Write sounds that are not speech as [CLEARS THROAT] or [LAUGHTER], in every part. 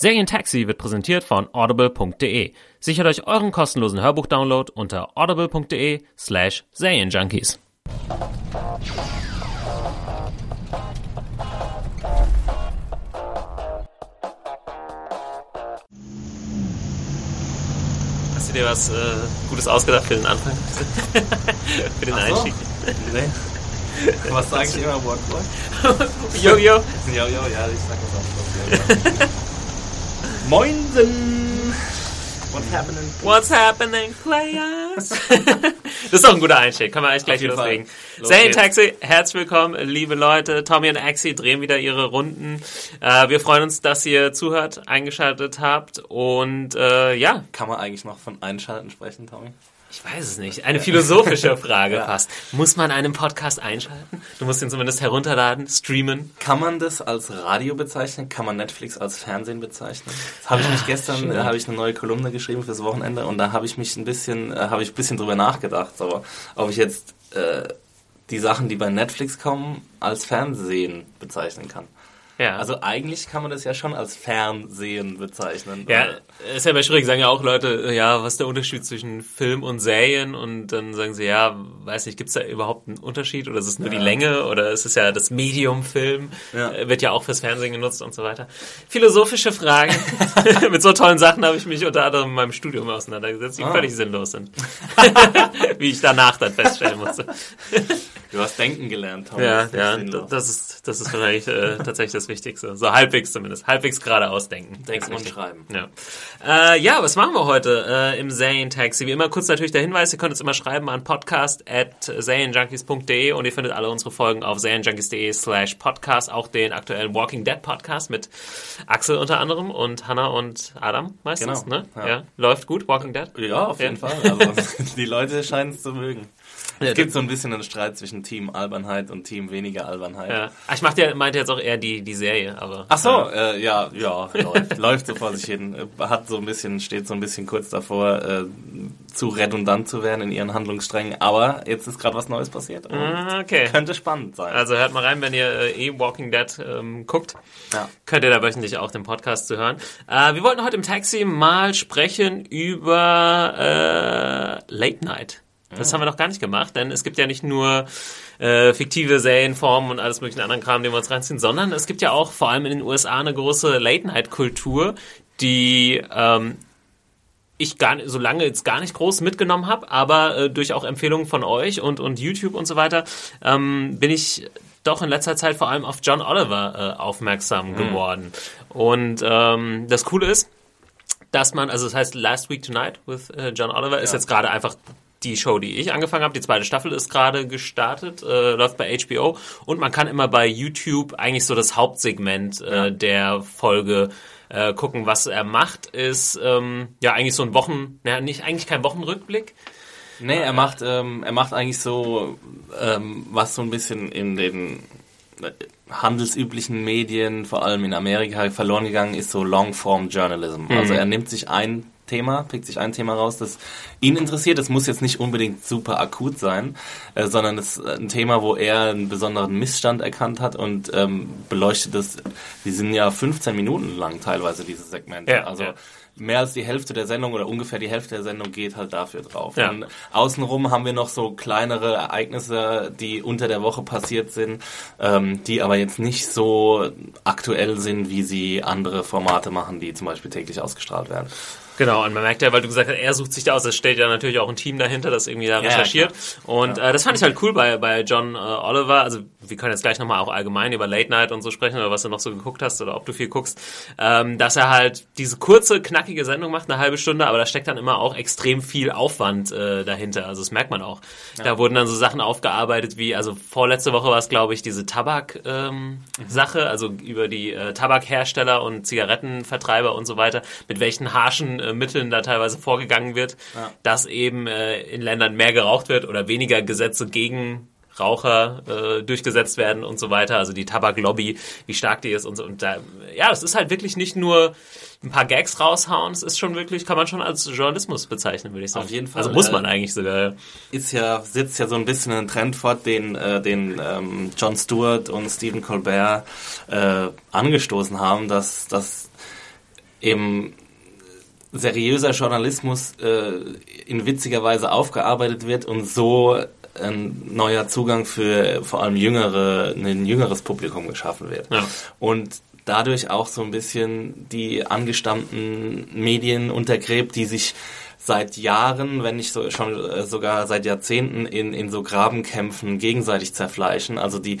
Serientaxi wird präsentiert von audible.de. Sichert euch euren kostenlosen Hörbuchdownload unter audible.de slash Serienjunkies. Hast du dir was äh, Gutes ausgedacht für den Anfang? [LAUGHS] für den Ach so. Einstieg? Nee. Was sage ich immer? What, what? Jojo. Jo, jo, ja, ich sag das auch. [LAUGHS] Moinsen! What's happening? What's happening, players? [LAUGHS] das ist doch ein guter Einstieg. Kann man eigentlich gleich loslegen. Los geht's. Taxi, herzlich willkommen, liebe Leute. Tommy und Axie drehen wieder ihre Runden. Äh, wir freuen uns, dass ihr zuhört, eingeschaltet habt. Und äh, ja, Kann man eigentlich noch von Einschalten sprechen, Tommy? Ich weiß es nicht. Eine philosophische Frage [LAUGHS] Ja. fast. Muss man einen Podcast einschalten? Du musst ihn zumindest herunterladen, streamen. Kann man das als Radio bezeichnen? Kann man Netflix als Fernsehen bezeichnen? Das habe ich mich gestern, stimmt. äh, habe ich eine neue Kolumne geschrieben fürs Wochenende und da habe ich mich ein bisschen, äh, habe ich ein bisschen drüber nachgedacht, so, ob ich jetzt äh, die Sachen, die bei Netflix kommen, als Fernsehen bezeichnen kann. Ja. Also eigentlich kann man das ja schon als Fernsehen bezeichnen. Ja, ist ja immer schwierig, sagen ja auch Leute, ja, was ist der Unterschied zwischen Film und Serien? Und dann sagen sie, ja, weiß nicht, gibt es da überhaupt einen Unterschied? Oder ist es nur die Ja. Länge? Oder ist es ja das Medium Film? Ja. Äh, Wird ja auch fürs Fernsehen genutzt und so weiter. Philosophische Fragen. [LAUGHS] Mit so tollen Sachen habe ich mich unter anderem in meinem Studium auseinandergesetzt, die Ah. völlig sinnlos sind. [LAUGHS] Wie ich danach dann feststellen musste. Du hast denken gelernt, Tom. Ja, Das ja, das ist, das ist wahrscheinlich äh, tatsächlich das Wichtigste. So halbwegs zumindest. Halbwegs geradeaus denken. Denken und schreiben. Ja. Äh, ja, was machen wir heute äh, im Serien-Taxi? Wie immer kurz natürlich der Hinweis, ihr könnt uns immer schreiben an podcast at serienjunkies.de und ihr findet alle unsere Folgen auf serienjunkies.de slash podcast, auch den aktuellen Walking Dead Podcast mit Axel unter anderem und Hannah und Adam meistens, Genau, ne? ja. Ja. Läuft gut, Walking Dead? Ja, auf jeden Ja. Fall. Also, [LAUGHS] die Leute scheinen es zu mögen. Es gibt so ein bisschen einen Streit zwischen Team Albernheit und Team weniger Albernheit. Ja. Ah, Ich machte, meinte jetzt auch eher die, die Serie, aber. Ach so, äh, ja, ja, läuft, [LAUGHS] läuft so vor sich hin. Äh, Hat so ein bisschen, steht so ein bisschen kurz davor, äh, zu redundant zu werden in ihren Handlungssträngen. Aber jetzt ist gerade was Neues passiert. Und Ah, Okay. Könnte spannend sein. Also hört mal rein, wenn ihr äh, eh Walking Dead ähm, guckt. Ja. Könnt ihr da wöchentlich auch den Podcast zu hören. Äh, wir wollten heute im Taxi mal sprechen über äh, Late Night. Das haben wir noch gar nicht gemacht, denn es gibt ja nicht nur äh, fiktive Serienformen und alles mögliche anderen Kram, den wir uns reinziehen, sondern es gibt ja auch vor allem in den USA eine große Late-Night-Kultur, die ähm, ich gar nicht, so lange jetzt gar nicht groß mitgenommen habe, aber äh, durch auch Empfehlungen von euch und, und YouTube und so weiter, ähm, bin ich doch in letzter Zeit vor allem auf John Oliver äh, aufmerksam geworden. Und ähm, das Coole ist, dass man, also das heißt Last Week Tonight with äh, John Oliver ist Ja. jetzt gerade einfach die Show, die ich angefangen habe. Die zweite Staffel ist gerade gestartet, äh, läuft bei HBO und man kann immer bei YouTube eigentlich so das Hauptsegment äh, der Folge äh, gucken. Was er macht, ist ähm, ja eigentlich so ein Wochen, naja, nicht eigentlich kein Wochenrückblick. Nee, er macht, ähm, er macht eigentlich so, ähm, was so ein bisschen in den äh, handelsüblichen Medien, vor allem in Amerika, verloren gegangen ist, so Long-Form Journalism. Also er nimmt sich ein Thema, pickt sich ein Thema raus, das ihn interessiert. Es muss jetzt nicht unbedingt super akut sein, äh, sondern es ist ein Thema, wo er einen besonderen Missstand erkannt hat und ähm, beleuchtet es. Die sind ja 15 Minuten lang teilweise, diese Segmente. Ja, also ja. mehr als die Hälfte der Sendung oder ungefähr die Hälfte der Sendung geht halt dafür drauf. Ja. Und außenrum haben wir noch so kleinere Ereignisse, die unter der Woche passiert sind, ähm, die aber jetzt nicht so aktuell sind, wie sie andere Formate machen, die zum Beispiel täglich ausgestrahlt werden. Genau, und man merkt ja, weil du gesagt hast, er sucht sich da aus, es steht ja natürlich auch ein Team dahinter, das irgendwie da Ja, recherchiert. Und äh, das fand ich halt cool bei, bei John äh, Oliver. Also wir können jetzt gleich nochmal auch allgemein über Late Night und so sprechen oder was du noch so geguckt hast oder ob du viel guckst, ähm, dass er halt diese kurze, knackige knackige Sendung macht, eine halbe Stunde, aber da steckt dann immer auch extrem viel Aufwand äh, dahinter. Also das merkt man auch. Ja. Da wurden dann so Sachen aufgearbeitet wie, also vorletzte Woche war es, glaube ich, diese Tabak-Sache, ähm, mhm. also über die äh, Tabakhersteller und Zigarettenvertreiber und so weiter, mit welchen harschen äh, Mitteln da teilweise vorgegangen wird, ja. dass eben äh, in Ländern mehr geraucht wird oder weniger Gesetze gegen Raucher äh, durchgesetzt werden und so weiter. Also die Tabaklobby, wie stark die ist und so. Und da, ja, das ist halt wirklich nicht nur ein paar Gags raushauen. Es ist schon wirklich, kann man schon als Journalismus bezeichnen, würde ich sagen. Auf jeden Fall. Also muss man äh, eigentlich sogar. Ist ja, sitzt ja so ein bisschen ein Trend fort, den, äh, den ähm, Jon Stewart und Stephen Colbert äh, angestoßen haben, dass, dass eben seriöser Journalismus äh, in witziger Weise aufgearbeitet wird und so ein neuer Zugang für vor allem jüngere, ein jüngeres Publikum geschaffen wird. Ja. Und dadurch auch so ein bisschen die angestammten Medien untergräbt, die sich seit Jahren, wenn nicht so, schon äh, sogar seit Jahrzehnten in, in so Grabenkämpfen gegenseitig zerfleischen. Also die,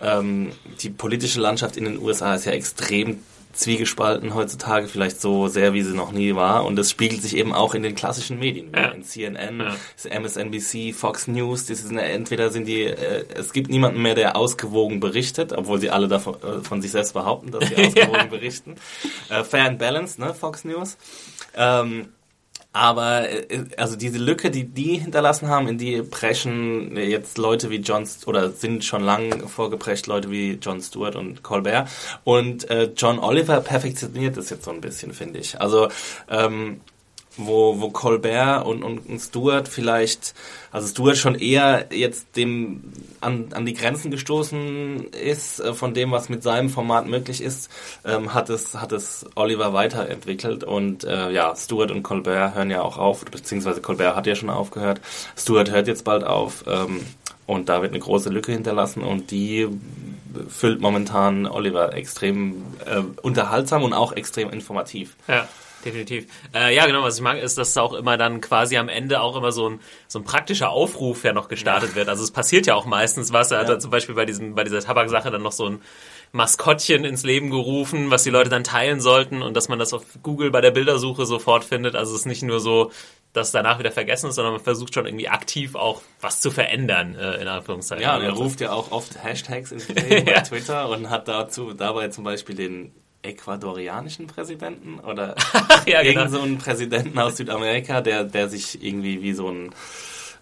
ähm, die politische Landschaft in den USA ist ja extrem zwiegespalten heutzutage, vielleicht so sehr, wie sie noch nie war. Und das spiegelt sich eben auch in den klassischen Medien, ja. in CNN, ja. MSNBC, Fox News. Das sind, entweder sind die, äh, es gibt niemanden mehr, der ausgewogen berichtet, obwohl sie alle davon äh, von sich selbst behaupten, dass sie [LAUGHS] ausgewogen ja. berichten. Äh, Fair and Balance, ne, Fox News. Ähm, aber äh, also diese Lücke, die die hinterlassen haben, in die preschen jetzt Leute wie John oder sind schon lang vorgeprescht Leute wie John Stewart und Colbert und äh, John Oliver perfektioniert das jetzt so ein bisschen, finde ich. Also ähm, wo, wo Colbert und, und, Stewart vielleicht, also Stewart schon eher jetzt dem an, an die Grenzen gestoßen ist, äh, von dem, was mit seinem Format möglich ist, ähm, hat es, hat es Oliver weiterentwickelt. Und äh, ja, Stewart und Colbert hören ja auch auf, beziehungsweise Colbert hat ja schon aufgehört, Stewart hört jetzt bald auf ähm, und da wird eine große Lücke hinterlassen. Und die füllt momentan Oliver extrem äh, unterhaltsam und auch extrem informativ. Ja definitiv. Äh, ja, genau, was ich mag, ist, dass auch immer dann quasi am Ende auch immer so ein, so ein praktischer Aufruf ja noch gestartet ja. wird. Also es passiert ja auch meistens was. Er ja. hat dann zum Beispiel bei, diesem, bei dieser Tabaksache dann noch so ein Maskottchen ins Leben gerufen, was die Leute dann teilen sollten und dass man das auf Google bei der Bildersuche sofort findet. Also es ist nicht nur so, dass danach wieder vergessen ist, sondern man versucht schon irgendwie aktiv auch was zu verändern, äh, in Anführungszeichen. Ja, und er ruft ja auch oft Hashtags ins [LAUGHS] Leben bei Twitter und hat dazu dabei zum Beispiel den ecuadorianischen Präsidenten oder [LAUGHS] ja, genau. irgend so einen Präsidenten aus Südamerika, der, der sich irgendwie wie so ein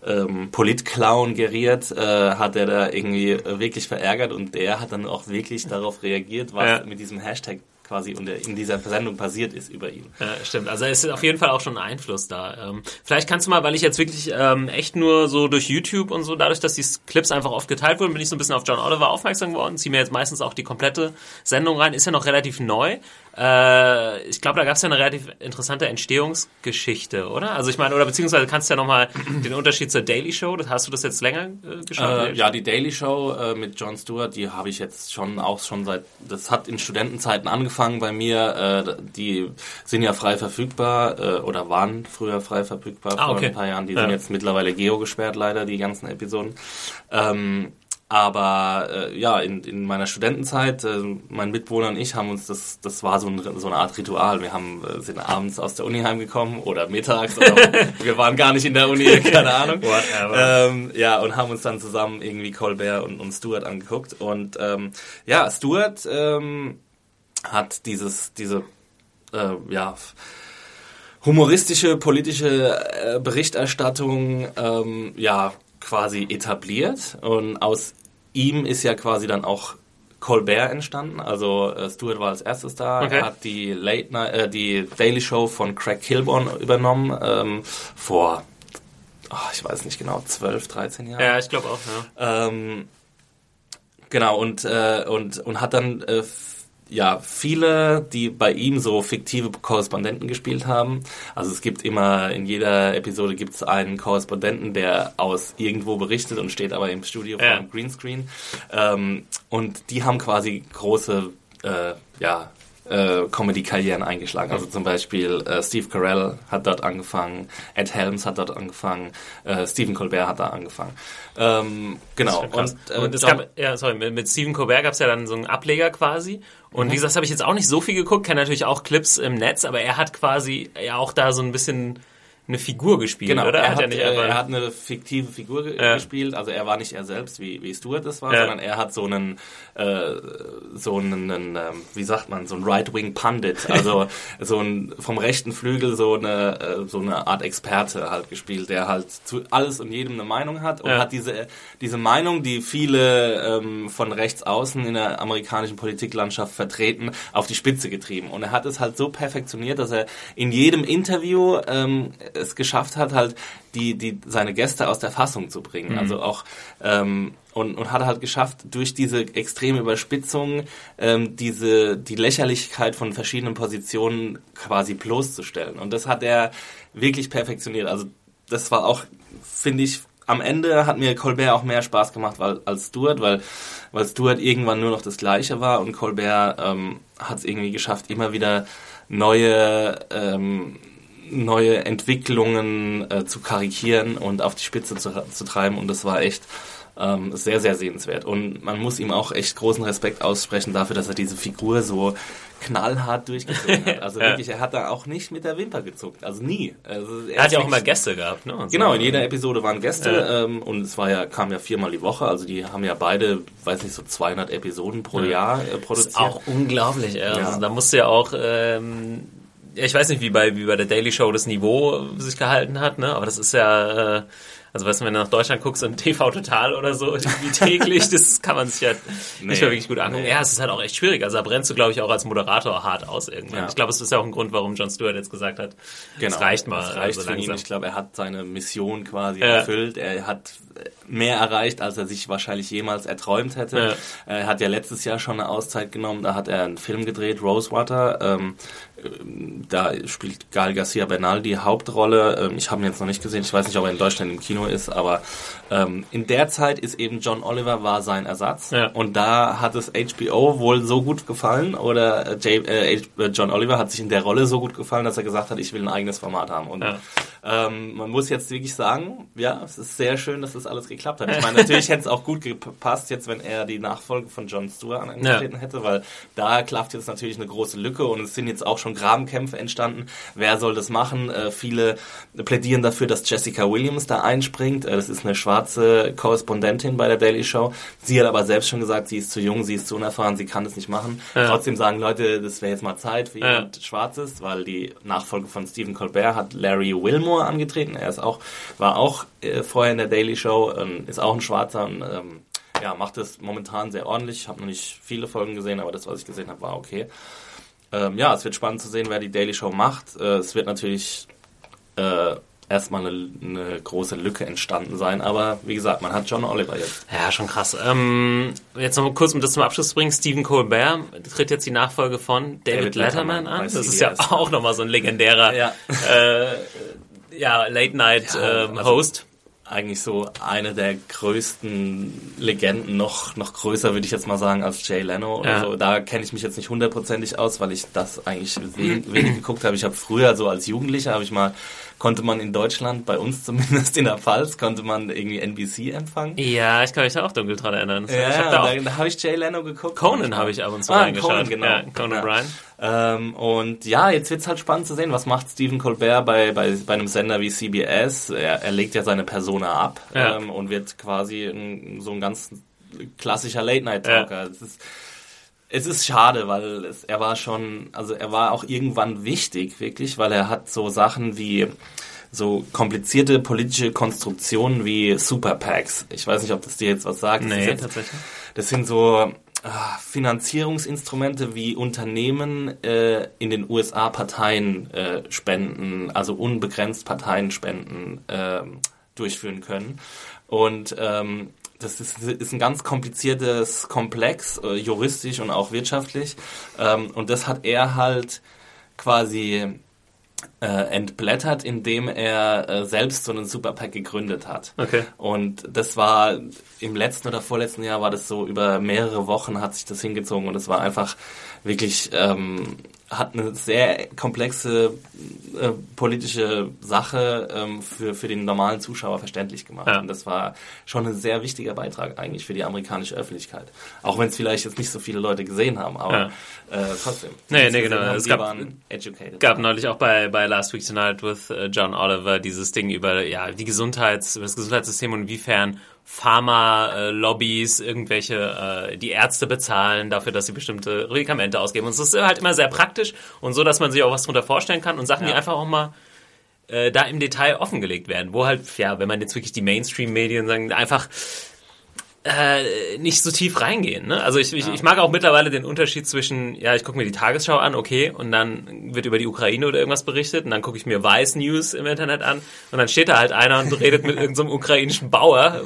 ähm, Politclown geriert, äh, hat er da irgendwie wirklich verärgert und der hat dann auch wirklich darauf reagiert, was ja. mit diesem Hashtag quasi in dieser Sendung passiert ist über ihn. Ja, stimmt. Also es ist auf jeden Fall auch schon ein Einfluss da. Ähm, vielleicht kannst du mal, weil ich jetzt wirklich ähm, echt nur so durch YouTube und so, dadurch, dass die Clips einfach oft geteilt wurden, bin ich so ein bisschen auf John Oliver aufmerksam geworden, ziehe mir jetzt meistens auch die komplette Sendung rein, ist ja noch relativ neu. Äh, ich glaube, da gab es ja eine relativ interessante Entstehungsgeschichte, oder? Also ich meine, oder beziehungsweise kannst du ja nochmal den Unterschied zur Daily Show, hast du das jetzt länger äh, geschaut? Äh, ja, die Daily Show äh, mit Jon Stewart, die habe ich jetzt schon auch schon seit, das hat in Studentenzeiten angefangen bei mir. Äh, die sind ja frei verfügbar äh, oder waren früher frei verfügbar ah, vor okay. ein paar Jahren. Die ja. sind jetzt mittlerweile geo gesperrt leider, die ganzen Episoden. Ähm, aber äh, ja, in, in meiner Studentenzeit, äh, mein Mitbewohner und ich haben uns das, das war so, ein, so eine Art Ritual. Wir haben, äh, sind abends aus der Uni heimgekommen oder mittags. Oder [LAUGHS] wir waren gar nicht in der Uni, keine Ahnung. Ähm, ja, und haben uns dann zusammen irgendwie Colbert und, und Stuart angeguckt. Und ähm, ja, Stuart ähm, hat dieses, diese, äh, ja, humoristische politische äh, Berichterstattung ähm, ja quasi etabliert und aus ihm ist ja quasi dann auch Colbert entstanden. Also äh, Stuart war als erstes da. Okay. Er hat die Late Night, äh, die Daily Show von Craig Kilborn übernommen ähm, vor, oh, ich weiß nicht genau, 12, 13 Jahren. Ja, ich glaube auch. Ja. Ähm, genau und äh, und und hat dann äh, ja, viele, die bei ihm so fiktive Korrespondenten gespielt haben. Also es gibt immer, in jeder Episode gibt es einen Korrespondenten, der aus irgendwo berichtet und steht aber im Studio ja. vor Greenscreen. Ähm, und die haben quasi große, äh, ja, äh, Comedy-Karrieren eingeschlagen. Also zum Beispiel äh, Steve Carell hat dort angefangen, Ed Helms hat dort angefangen, äh, Stephen Colbert hat da angefangen. Ähm, genau. Und, äh, und es gab, ja, sorry, mit, mit Stephen Colbert gab es ja dann so einen Ableger quasi. Und mhm. wie gesagt, habe ich jetzt auch nicht so viel geguckt, kenne natürlich auch Clips im Netz, aber er hat quasi ja auch da so ein bisschen eine Figur gespielt, genau, oder? Er hat, hat äh, er hat eine fiktive Figur ge ja. gespielt, also er war nicht er selbst, wie, wie Stuart das war, ja. sondern er hat so einen, äh, so einen, einen ähm, wie sagt man, so einen Right-Wing-Pundit, also [LAUGHS] so ein, vom rechten Flügel so eine, äh, so eine Art Experte halt gespielt, der halt zu alles und jedem eine Meinung hat und ja. hat diese, diese Meinung, die viele ähm, von rechts außen in der amerikanischen Politiklandschaft vertreten, auf die Spitze getrieben. Und er hat es halt so perfektioniert, dass er in jedem Interview ähm, es geschafft hat, halt die, die, seine Gäste aus der Fassung zu bringen. Mhm. Also auch ähm, und, und hat halt geschafft, durch diese extreme Überspitzung ähm, diese die Lächerlichkeit von verschiedenen Positionen quasi bloßzustellen. Und das hat er wirklich perfektioniert. Also das war auch, finde ich, am Ende hat mir Colbert auch mehr Spaß gemacht weil, als Stuart, weil, weil Stuart irgendwann nur noch das Gleiche war und Colbert ähm, hat es irgendwie geschafft, immer wieder neue ähm, neue Entwicklungen äh, zu karikieren und auf die Spitze zu, zu treiben. Und das war echt ähm, sehr, sehr sehenswert. Und man muss ihm auch echt großen Respekt aussprechen dafür, dass er diese Figur so knallhart durchgezogen [LAUGHS] hat. Also wirklich, er hat da auch nicht mit der Wimper gezuckt. Also nie. Also er, er hat ja auch immer Gäste gehabt, ne? Genau, in jeder Episode waren Gäste ja. ähm, und es war ja, kam ja viermal die Woche. Also die haben ja beide, weiß nicht, so 200 Episoden pro ja. Jahr äh, produziert. Das ist auch unglaublich. Ja. Also da musste ja auch... Ähm, ja, ich weiß nicht, wie bei, wie bei der Daily Show das Niveau sich gehalten hat, ne? aber das ist ja, äh, also weißt du, wenn du nach Deutschland guckst und TV Total oder so, [LAUGHS] wie täglich, das kann man sich ja nee, nicht mehr wirklich gut angucken. Nee. Ja, es ist halt auch echt schwierig. Also da brennst du, glaube ich, auch als Moderator hart aus irgendwann. Ja. Ich glaube, es ist ja auch ein Grund, warum John Stewart jetzt gesagt hat, genau. es reicht mal. Es reicht also für ihn. Ich glaube, er hat seine Mission quasi ja. erfüllt. Er hat mehr erreicht, als er sich wahrscheinlich jemals erträumt hätte. Ja. Er hat ja letztes Jahr schon eine Auszeit genommen, da hat er einen Film gedreht, Rosewater. Ähm, da spielt Gal Garcia Bernal die Hauptrolle. Ähm, ich habe ihn jetzt noch nicht gesehen, ich weiß nicht, ob er in Deutschland im Kino ist, aber ähm, in der Zeit ist eben John Oliver war sein Ersatz ja. und da hat es HBO wohl so gut gefallen oder äh, äh, äh, John Oliver hat sich in der Rolle so gut gefallen, dass er gesagt hat, ich will ein eigenes Format haben. Und ja. ähm, man muss jetzt wirklich sagen, ja, es ist sehr schön, dass das alles geklappt hat. Ich meine, natürlich hätte es auch gut gepasst, jetzt wenn er die Nachfolge von John Stewart angetreten ja. hätte, weil da klafft jetzt natürlich eine große Lücke und es sind jetzt auch schon Grabenkämpfe entstanden. Wer soll das machen? Äh, viele plädieren dafür, dass Jessica Williams da einspringt. Äh, das ist eine schwarze Korrespondentin bei der Daily Show. Sie hat aber selbst schon gesagt, sie ist zu jung, sie ist zu unerfahren, sie kann das nicht machen. Ja. Trotzdem sagen Leute, das wäre jetzt mal Zeit für jemand ja. Schwarzes, weil die Nachfolge von Stephen Colbert hat Larry Wilmore angetreten. Er ist auch, war auch äh, vorher in der Daily Show, ähm, ist auch ein Schwarzer und ähm, ja, macht es momentan sehr ordentlich. Ich habe noch nicht viele Folgen gesehen, aber das, was ich gesehen habe, war okay. Ähm, ja, es wird spannend zu sehen, wer die Daily Show macht. Äh, es wird natürlich äh, erstmal eine, eine, große Lücke entstanden sein. Aber wie gesagt, man hat John Oliver jetzt. Ja, schon krass. Ähm, jetzt noch mal kurz, um das zum Abschluss zu bringen. Stephen Colbert tritt jetzt die Nachfolge von David, David Letterman, Letterman an. Das ist ja [LAUGHS] auch nochmal so ein legendärer ja. Äh, ja, Late-Night-Host. Ja, ähm, also eigentlich so eine der größten Legenden, noch, noch größer würde ich jetzt mal sagen als Jay Leno oder ja. so. Da kenne ich mich jetzt nicht hundertprozentig aus, weil ich das eigentlich wenig, wenig geguckt habe. Ich habe früher so als Jugendlicher habe ich mal konnte man in Deutschland, bei uns zumindest in der Pfalz, konnte man irgendwie NBC empfangen. Ja, ich kann mich da auch dunkel dran erinnern. Ja, ich hab da, da, da habe ich Jay Leno geguckt. Conan habe ich ab und zu ah, reingeschaut. Conan, genau. Ja, Conan. Bryan. Ähm, und ja, jetzt wird's halt spannend zu sehen, was macht Stephen Colbert bei, bei, bei einem Sender wie CBS. Er, er legt ja seine Persona ab ja. ähm, und wird quasi ein, so ein ganz klassischer Late-Night-Talker. Ja. Es ist schade, weil es, er war schon, also er war auch irgendwann wichtig, wirklich, weil er hat so Sachen wie so komplizierte politische Konstruktionen wie Super PACs. Ich weiß nicht, ob das dir jetzt was sagt. Nee, das tatsächlich. Das sind so äh, Finanzierungsinstrumente wie Unternehmen äh, in den USA Parteien äh, spenden, also unbegrenzt Parteienspenden äh, durchführen können. Und ähm, das ist, ist ein ganz kompliziertes Komplex, äh, juristisch und auch wirtschaftlich. Ähm, und das hat er halt quasi äh, entblättert, indem er äh, selbst so einen Superpack gegründet hat. Okay. Und das war im letzten oder vorletzten Jahr war das so über mehrere Wochen hat sich das hingezogen und es war einfach wirklich ähm, hat eine sehr komplexe äh, politische Sache ähm, für, für den normalen Zuschauer verständlich gemacht. Ja. Und das war schon ein sehr wichtiger Beitrag eigentlich für die amerikanische Öffentlichkeit. Auch wenn es vielleicht jetzt nicht so viele Leute gesehen haben, aber Ja. äh, trotzdem. Nee, nee, genau. Haben, Es gab- waren educated. gab neulich auch bei, bei Last Week Tonight with äh, John Oliver dieses Ding über ja, die Gesundheits, über das Gesundheitssystem und inwiefern Pharma-Lobbys irgendwelche äh, die Ärzte bezahlen dafür, dass sie bestimmte Medikamente ausgeben. Und es ist halt immer sehr praktisch und so, dass man sich auch was drunter vorstellen kann und Sachen, die Ja. einfach auch mal äh, da im Detail offengelegt werden, wo halt, ja, wenn man jetzt wirklich die Mainstream-Medien sagen, einfach äh, nicht so tief reingehen. Ne? Also ich, ich, ich mag auch mittlerweile den Unterschied zwischen, ja, ich gucke mir die Tagesschau an, okay, und dann wird über die Ukraine oder irgendwas berichtet und dann gucke ich mir Vice News im Internet an und dann steht da halt einer und redet mit [LAUGHS] irgendeinem ukrainischen Bauer,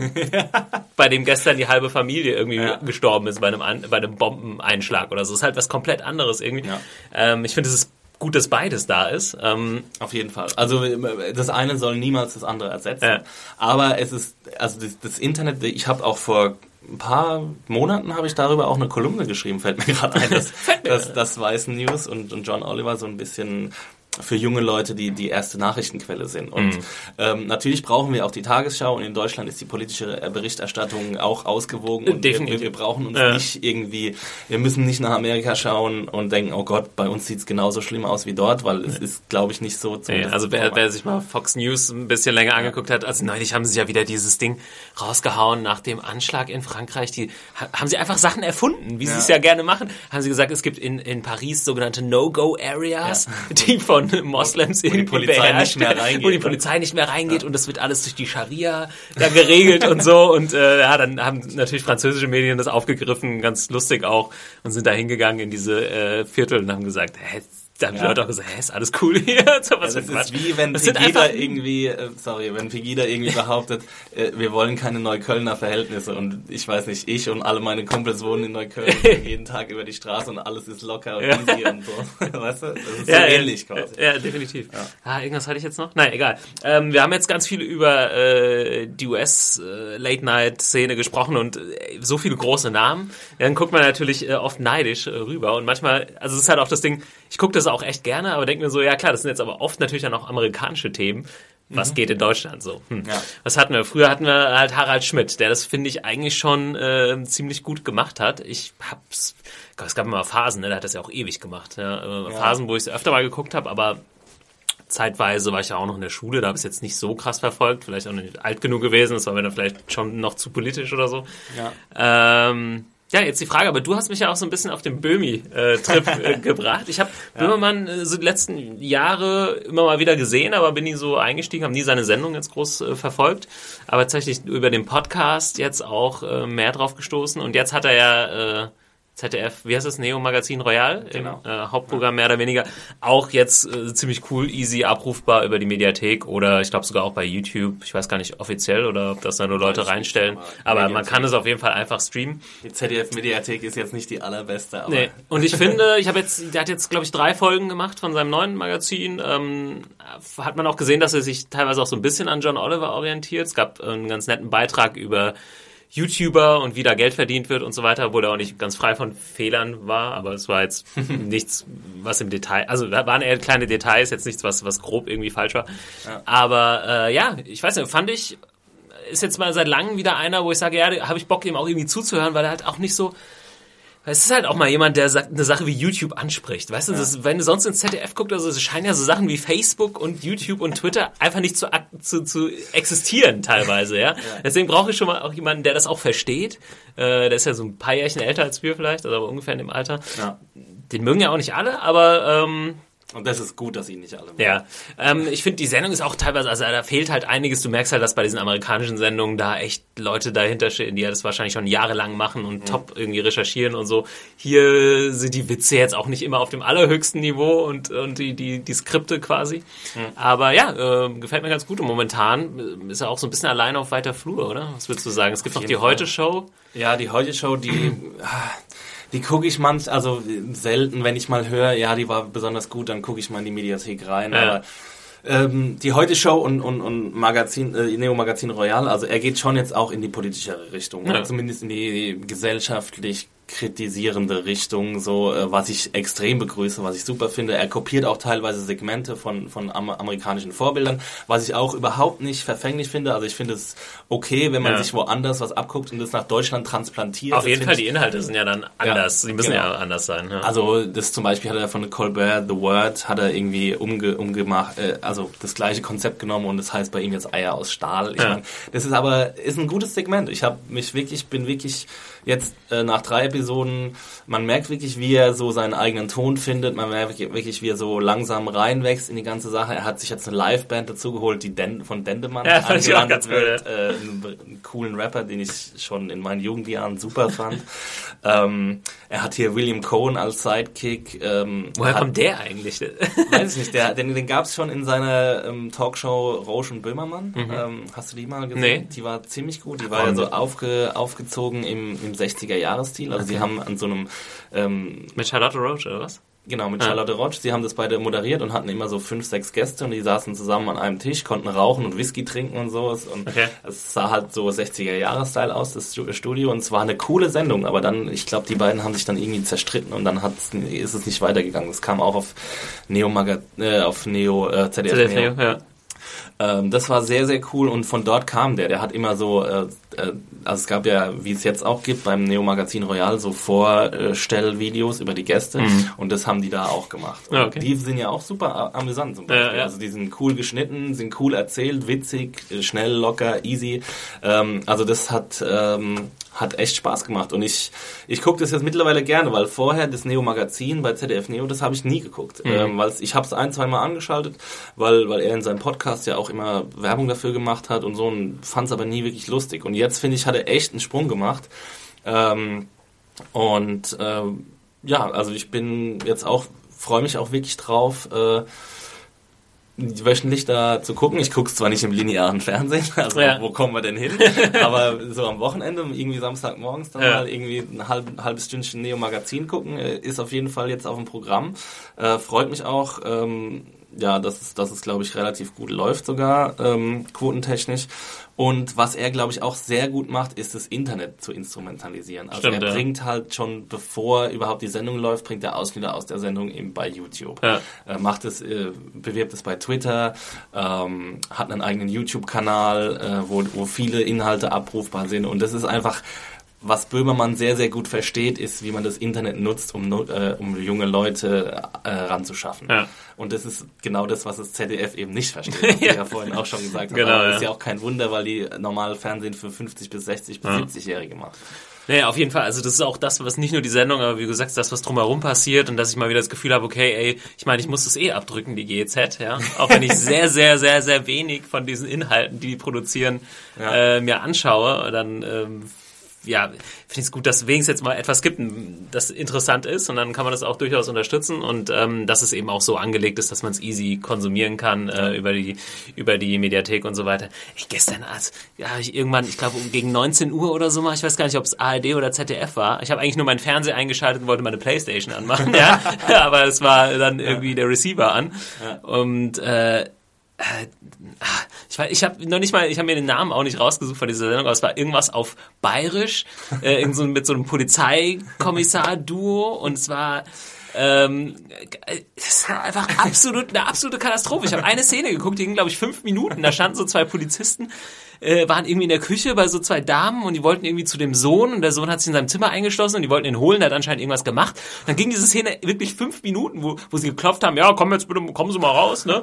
bei dem gestern die halbe Familie irgendwie Ja. gestorben ist bei einem, An bei einem Bombeneinschlag oder so. Das ist halt was komplett anderes irgendwie. Ja. Ähm, ich finde, es ist gut, dass beides da ist. Ähm, Auf jeden Fall. Also äh, das eine soll niemals das andere ersetzen. Ja. Aber es ist, also das, das Internet, ich habe auch vor ein paar Monaten habe ich darüber auch eine Kolumne geschrieben, fällt mir [LAUGHS] gerade ein, dass, dass, dass Weißen News und, und John Oliver so ein bisschen für junge Leute die, die erste Nachrichtenquelle sind. Und Mhm. ähm, natürlich brauchen wir auch die Tagesschau und in Deutschland ist die politische äh, Berichterstattung auch ausgewogen und wir, Definitiv. wir brauchen uns Ja. nicht irgendwie, wir müssen nicht nach Amerika schauen und denken, oh Gott, bei uns sieht's genauso schlimm aus wie dort, weil es ist, glaube ich, nicht so. Nee, zumindest also wer, wer sich mal Fox News ein bisschen länger angeguckt hat, also neulich haben sie ja wieder dieses Ding rausgehauen nach dem Anschlag in Frankreich. Die ha- haben sie einfach Sachen erfunden, wie sie Ja. es ja gerne machen. Haben sie gesagt, es gibt in, in Paris sogenannte No-Go-Areas, die von [LAUGHS] Moslems die irgendwie Polizei beherrscht nicht mehr werden, reingeht, wo die ne? Polizei nicht mehr reingeht und das wird alles durch die Scharia da geregelt und so. Und äh, ja, dann haben natürlich französische Medien das aufgegriffen, ganz lustig auch, und sind da hingegangen in diese äh, Viertel und haben gesagt, hä, da haben die Ja. Leute auch gesagt, hä, ist alles cool hier? [LAUGHS] So, was Ja, das ist wie wenn Das Pegida irgendwie, äh, sorry, wenn Pegida irgendwie behauptet, äh, wir wollen keine Neuköllner Verhältnisse und ich weiß nicht, ich und alle meine Kumpels wohnen in Neukölln und gehen [LAUGHS] jeden Tag über die Straße und alles ist locker und Ja. easy und so. [LAUGHS] weißt du? Das ist so ja, ähnlich ja, quasi. Ja, definitiv. Ah, irgendwas hatte ich jetzt noch? Nein, egal. Ähm, wir haben jetzt ganz viel über äh, die US-Late-Night-Szene gesprochen und äh, so viele große Namen. Dann guckt man natürlich äh, oft neidisch äh, rüber und manchmal, also es ist halt auch das Ding, ich gucke das auch echt gerne, aber denke mir so, ja klar, das sind jetzt aber oft natürlich dann auch amerikanische Themen. Was geht in Deutschland so? Hm. Ja. Was hatten wir? Früher hatten wir halt Harald Schmidt, der das, finde ich, eigentlich schon äh, ziemlich gut gemacht hat. Ich hab's, es gab immer Phasen, ne? der hat das ja auch ewig gemacht. Ja? Phasen, wo ich es öfter mal geguckt habe, aber zeitweise war ich ja auch noch in der Schule, da habe ich es jetzt nicht so krass verfolgt, vielleicht auch nicht alt genug gewesen, das war mir dann vielleicht schon noch zu politisch oder so. Ja. Ähm, ja, jetzt die Frage, aber du hast mich ja auch so ein bisschen auf den Böhmi-Trip [LAUGHS] äh, gebracht. Ich habe Böhmermann äh, so die letzten Jahre immer mal wieder gesehen, aber bin nie so eingestiegen, habe nie seine Sendung jetzt groß äh, verfolgt. Aber tatsächlich über den Podcast jetzt auch äh, mehr drauf gestoßen. Und jetzt hat er ja äh, ZDF, wie heißt das, Neo Magazin Royal, Genau. im äh, Hauptprogramm mehr oder weniger, auch jetzt äh, ziemlich cool, easy abrufbar über die Mediathek oder ich glaube sogar auch bei YouTube. Ich weiß gar nicht offiziell oder ob das da nur Leute reinstellen. Aber man kann es auf jeden Fall einfach streamen. Die ZDF-Mediathek ist jetzt nicht die allerbeste, aber Nee. Und ich finde, ich habe jetzt, der hat jetzt, glaube ich, drei Folgen gemacht von seinem neuen Magazin. Ähm, hat man auch gesehen, dass er sich teilweise auch so ein bisschen an John Oliver orientiert. Es gab einen ganz netten Beitrag über YouTuber und wie da Geld verdient wird und so weiter, obwohl er auch nicht ganz frei von Fehlern war, aber es war jetzt [LAUGHS] nichts, was im Detail, also da waren eher kleine Details, jetzt nichts, was, was grob irgendwie falsch war. Aber äh, ja, ich weiß nicht, fand ich, ist jetzt mal seit langem wieder einer, wo ich sage, ja, da habe ich Bock, ihm auch irgendwie zuzuhören, weil er halt auch nicht so, es ist halt auch mal jemand, der sagt, eine Sache wie YouTube anspricht. Weißt du, das, wenn du sonst ins ZDF guckst, also es scheinen ja so Sachen wie Facebook und YouTube und Twitter einfach nicht zu, zu, zu existieren teilweise, [LAUGHS] ja. Deswegen brauche ich schon mal auch jemanden, der das auch versteht. Äh, der ist ja so ein paar Jährchen älter als wir vielleicht, also aber ungefähr in dem Alter. ja. Den mögen ja auch nicht alle, aber ähm, Und das ist gut, dass ihn nicht alle mögen. ja, ähm, ich finde, die Sendung ist auch teilweise, also da fehlt halt einiges. Du merkst halt, dass bei diesen amerikanischen Sendungen da echt Leute dahinter stehen, die ja das wahrscheinlich schon jahrelang machen und top irgendwie recherchieren und so. Hier sind die Witze jetzt auch nicht immer auf dem allerhöchsten Niveau und, und die, die, die Skripte quasi. Aber ja, äh, gefällt mir ganz gut. Und momentan äh, ist er auch so ein bisschen alleine auf weiter Flur, oder? Was würdest du sagen? Es gibt noch die. Heute-Show. Ja, die Heute-Show, die, [CLEARS THROAT] ah, Die gucke ich manch, also selten, wenn ich mal höre, ja, die war besonders gut, dann gucke ich mal in die Mediathek rein. Ja. Aber ähm, die Heute Show und, und, und Magazin, äh, Neo Magazin Royal, also er geht schon jetzt auch in die politischere Richtung, Ja. oder zumindest in die gesellschaftlich kritisierende Richtung, so äh, was ich extrem begrüße, was ich super finde. Er kopiert auch teilweise Segmente von von am amerikanischen Vorbildern, was ich auch überhaupt nicht verfänglich finde. Also ich finde es okay, wenn man Ja. sich woanders was abguckt und das nach Deutschland transplantiert. Auf Das jeden Fall, die Inhalte sind ja dann anders. Sie müssen genau. ja anders sein. Ja. also das zum Beispiel hat er von Colbert The Word hat er irgendwie umge, umgemacht, äh, also das gleiche Konzept genommen und das heißt bei ihm jetzt Eier aus Stahl. Ich Ja. mein, das ist aber ist ein gutes Segment. Ich habe mich wirklich bin wirklich jetzt äh, nach drei Episoden, man merkt wirklich, wie er so seinen eigenen Ton findet. Man merkt wirklich, wie er so langsam reinwächst in die ganze Sache. Er hat sich jetzt eine Liveband dazu geholt, die Den von Dendemann Ja, fand ich auch ganz cool, wird. Äh, einen, coolen Rapper, den ich schon in meinen Jugendjahren super fand. [LAUGHS] ähm, er hat hier William Cohen als Sidekick. Ähm, Woher hat, kommt der eigentlich? [LAUGHS] Weiß ich nicht, der, den, den gab es schon in seiner ähm, Talkshow Rausch und Böhmermann. Ähm, hast du die mal gesehen? Nee. Die war ziemlich gut. Die war ja so aufge, aufgezogen im, im 60er-Jahres-Stil. Also sie haben an so einem ähm, Mit Charlotte Roach oder was? Genau, mit Ah. Charlotte Roche. Sie haben das beide moderiert und hatten immer so fünf, sechs Gäste und die saßen zusammen an einem Tisch, konnten rauchen und Whisky trinken und sowas. Und Okay. es sah halt so 60er-Jahres-Style aus, das Stu- Studio. Und es war eine coole Sendung, aber dann, ich glaube, die beiden haben sich dann irgendwie zerstritten und dann hat's, ist es nicht weitergegangen. Es kam auch auf Neo, Maga äh, auf Neo, äh, ZDF, ZDF, Neo. ja. Ähm, das war sehr, sehr cool und von dort kam der. Der hat immer so, äh, äh, also es gab ja, wie es jetzt auch gibt, beim Neo Magazin Royal so Vorstellvideos über die Gäste und das haben die da auch gemacht. Mhm. Ja, okay. Die sind ja auch super amüsant zum Beispiel. Ja, ja. Also die sind cool geschnitten, sind cool erzählt, witzig, äh, schnell, locker, easy. Ähm, also das hat, ähm, hat echt Spaß gemacht und ich, ich gucke das jetzt mittlerweile gerne, weil vorher das Neo Magazin bei ZDF Neo, das habe ich nie geguckt. Mhm. Ähm, weil ich habe es ein, zwei Mal angeschaltet, weil, weil er in seinem Podcast ja auch immer Werbung dafür gemacht hat und so und fand es aber nie wirklich lustig. Und jetzt finde ich, hat er echt einen Sprung gemacht. Ähm, und ähm, ja, also ich bin jetzt auch, freue mich auch wirklich drauf, äh, wöchentlich da zu gucken. Ich gucke es zwar nicht im linearen Fernsehen, [LAUGHS] also Ja. wo kommen wir denn hin? Aber so am Wochenende, irgendwie Samstagmorgens dann Ja. mal irgendwie ein halb, halbes Stündchen Neo-Magazin gucken, äh, ist auf jeden Fall jetzt auf dem Programm. Äh, freut mich auch, ähm, ja, dass es, dass es glaube ich, relativ gut läuft sogar, ähm, quotentechnisch. Und was er, glaube ich, auch sehr gut macht, ist das Internet zu instrumentalisieren. Also Stimmt, er ja. bringt halt schon, bevor überhaupt die Sendung läuft, bringt er Ausschnitte aus der Sendung eben bei YouTube. Ja. Äh, macht es, äh, bewirbt es bei Twitter, ähm, hat einen eigenen YouTube-Kanal, äh, wo, wo viele Inhalte abrufbar sind. Und das ist einfach, was Böhmermann sehr, sehr gut versteht, ist, wie man das Internet nutzt, um, äh, um junge Leute äh, ranzuschaffen. Ja. Und das ist genau das, was das ZDF eben nicht versteht, [LAUGHS] was wir ja vorhin auch schon gesagt. Genau, ja. ist ja auch kein Wunder, weil die normal Fernsehen für 50 bis 60 bis Ja. 70-Jährige machen. Naja, auf jeden Fall. Also das ist auch das, was nicht nur die Sendung, aber wie du gesagt hast, das, was drumherum passiert und dass ich mal wieder das Gefühl habe, okay, ey, ich meine, ich muss das eh abdrücken, die GEZ, ja. Auch wenn ich [LAUGHS] sehr, sehr, sehr, sehr wenig von diesen Inhalten, die die produzieren, Ja. äh, mir anschaue, dann ähm, ja, finde ich es gut, dass es wenigstens jetzt mal etwas gibt, das interessant ist und dann kann man das auch durchaus unterstützen und ähm, dass es eben auch so angelegt ist, dass man es easy konsumieren kann äh, über die über die Mediathek und so weiter. Ich gestern als ja ich irgendwann, ich glaube um gegen 19 Uhr oder so mal, ich weiß gar nicht, ob es ARD oder ZDF war. Ich habe eigentlich nur meinen Fernseher eingeschaltet und wollte meine Playstation anmachen, ja, [LAUGHS] aber es war dann irgendwie der Receiver an. Und äh, ich weiß, ich habe noch nicht mal, ich habe mir den Namen auch nicht rausgesucht von dieser Sendung, aber es war irgendwas auf Bayerisch, äh, irgend so, mit so einem Polizeikommissar-Duo und es war ähm, das war einfach absolut eine absolute Katastrophe. Ich habe eine Szene geguckt, die ging glaube ich fünf Minuten. Da standen so zwei Polizisten, äh, waren irgendwie in der Küche bei so zwei Damen und die wollten irgendwie zu dem Sohn und der Sohn hat sich in seinem Zimmer eingeschlossen und die wollten ihn holen. Der hat anscheinend irgendwas gemacht. Dann ging diese Szene wirklich fünf Minuten, wo, wo sie geklopft haben. Ja, komm jetzt bitte, kommen Sie mal raus, ne?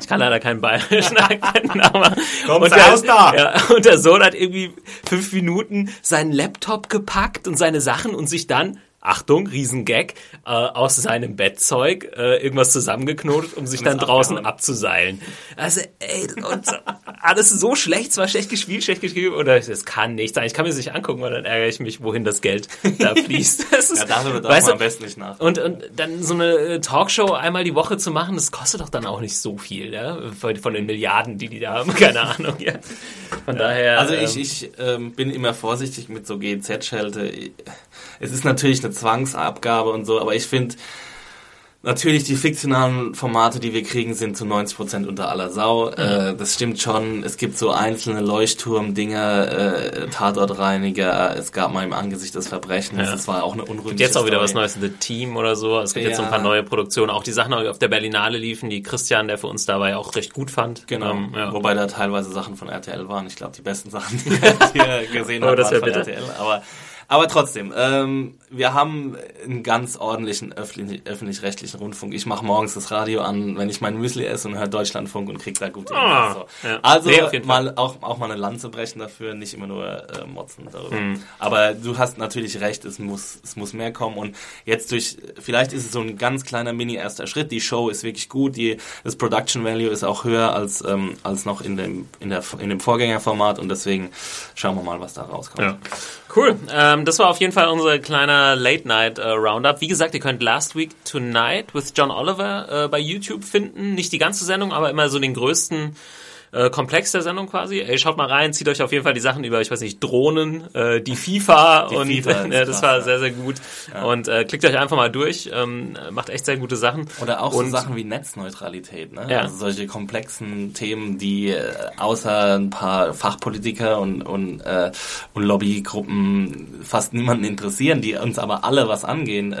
Ich kann leider keinen bayerischen [LAUGHS] Akzent, aber und raus da! Ja, und der Sohn hat irgendwie fünf Minuten seinen Laptop gepackt und seine Sachen und sich dann Achtung, Riesengag, äh, aus seinem Bettzeug äh, irgendwas zusammengeknotet, um sich dann draußen abzuseilen. Also ey, und alles so schlecht, zwar schlecht gespielt, schlecht geschrieben, oder es kann nicht sein, ich kann mir das nicht angucken, weil dann ärgere ich mich, wohin das Geld da [LAUGHS] fließt. Das ist, ja, darüber darf man am besten nicht nach. Und, und dann so eine äh, Talkshow einmal die Woche zu machen, das kostet doch dann auch nicht so viel, ja? Von, von den Milliarden, die die da haben, [LAUGHS] keine Ahnung, ja. Von ja. daher. Also ich, ähm, ich ähm, bin immer vorsichtig mit so GZ-Schelte. Es ist natürlich eine Zwangsabgabe und so, aber ich finde, Natürlich, die fiktionalen Formate, die wir kriegen, sind zu 90 Prozent unter aller Sau. Mhm. Äh, das stimmt schon. Es gibt so einzelne Leuchtturm-Dinger, äh, Tatortreiniger. Es gab mal im Angesicht des Verbrechens. Ja. Das war auch eine unrühmliche Gibt jetzt auch wieder was Neues, The Team oder so. Es gibt ja. jetzt so ein paar neue Produktionen. Auch die Sachen, die auf der Berlinale liefen, die Christian, der für uns dabei auch recht gut fand. Genau. Ähm, ja. Wobei da teilweise Sachen von RTL waren. Ich glaube, die besten Sachen, die [LAUGHS] wir gesehen haben, oh, waren von bitte. RTL. Aber aber trotzdem, ähm, wir haben einen ganz ordentlichen öffentlich-rechtlichen Rundfunk. Ich mache morgens das Radio an, wenn ich mein Müsli esse und höre Deutschlandfunk und krieg da gute ah, so. ja. Also nee, mal auch, auch mal eine Lanze brechen dafür, nicht immer nur äh, motzen darüber. Mhm. Aber du hast natürlich recht, es muss, es muss mehr kommen und jetzt durch, vielleicht ist es so ein ganz kleiner Mini erster Schritt. Die Show ist wirklich gut, die, das Production Value ist auch höher als, ähm, als noch in dem, in, der, in dem Vorgängerformat und deswegen schauen wir mal, was da rauskommt. Ja. Cool. Ähm, das war auf jeden Fall unser kleiner Late-Night-Roundup. Äh, Wie gesagt, ihr könnt Last Week Tonight with John Oliver äh, bei YouTube finden. Nicht die ganze Sendung, aber immer so den größten äh, Komplex der Sendung quasi. Ey, schaut mal rein, zieht euch auf jeden Fall die Sachen über, ich weiß nicht, Drohnen, äh, die FIFA die und FIFA [LAUGHS] äh, das war sehr, sehr gut. Ja. Und äh, klickt euch einfach mal durch, ähm, macht echt sehr gute Sachen. Oder auch und, so Sachen wie Netzneutralität, ne? Ja. Also solche komplexen Themen, die äh, außer ein paar Fachpolitiker und, und, äh, und Lobbygruppen fast niemanden interessieren, die uns aber alle was angehen.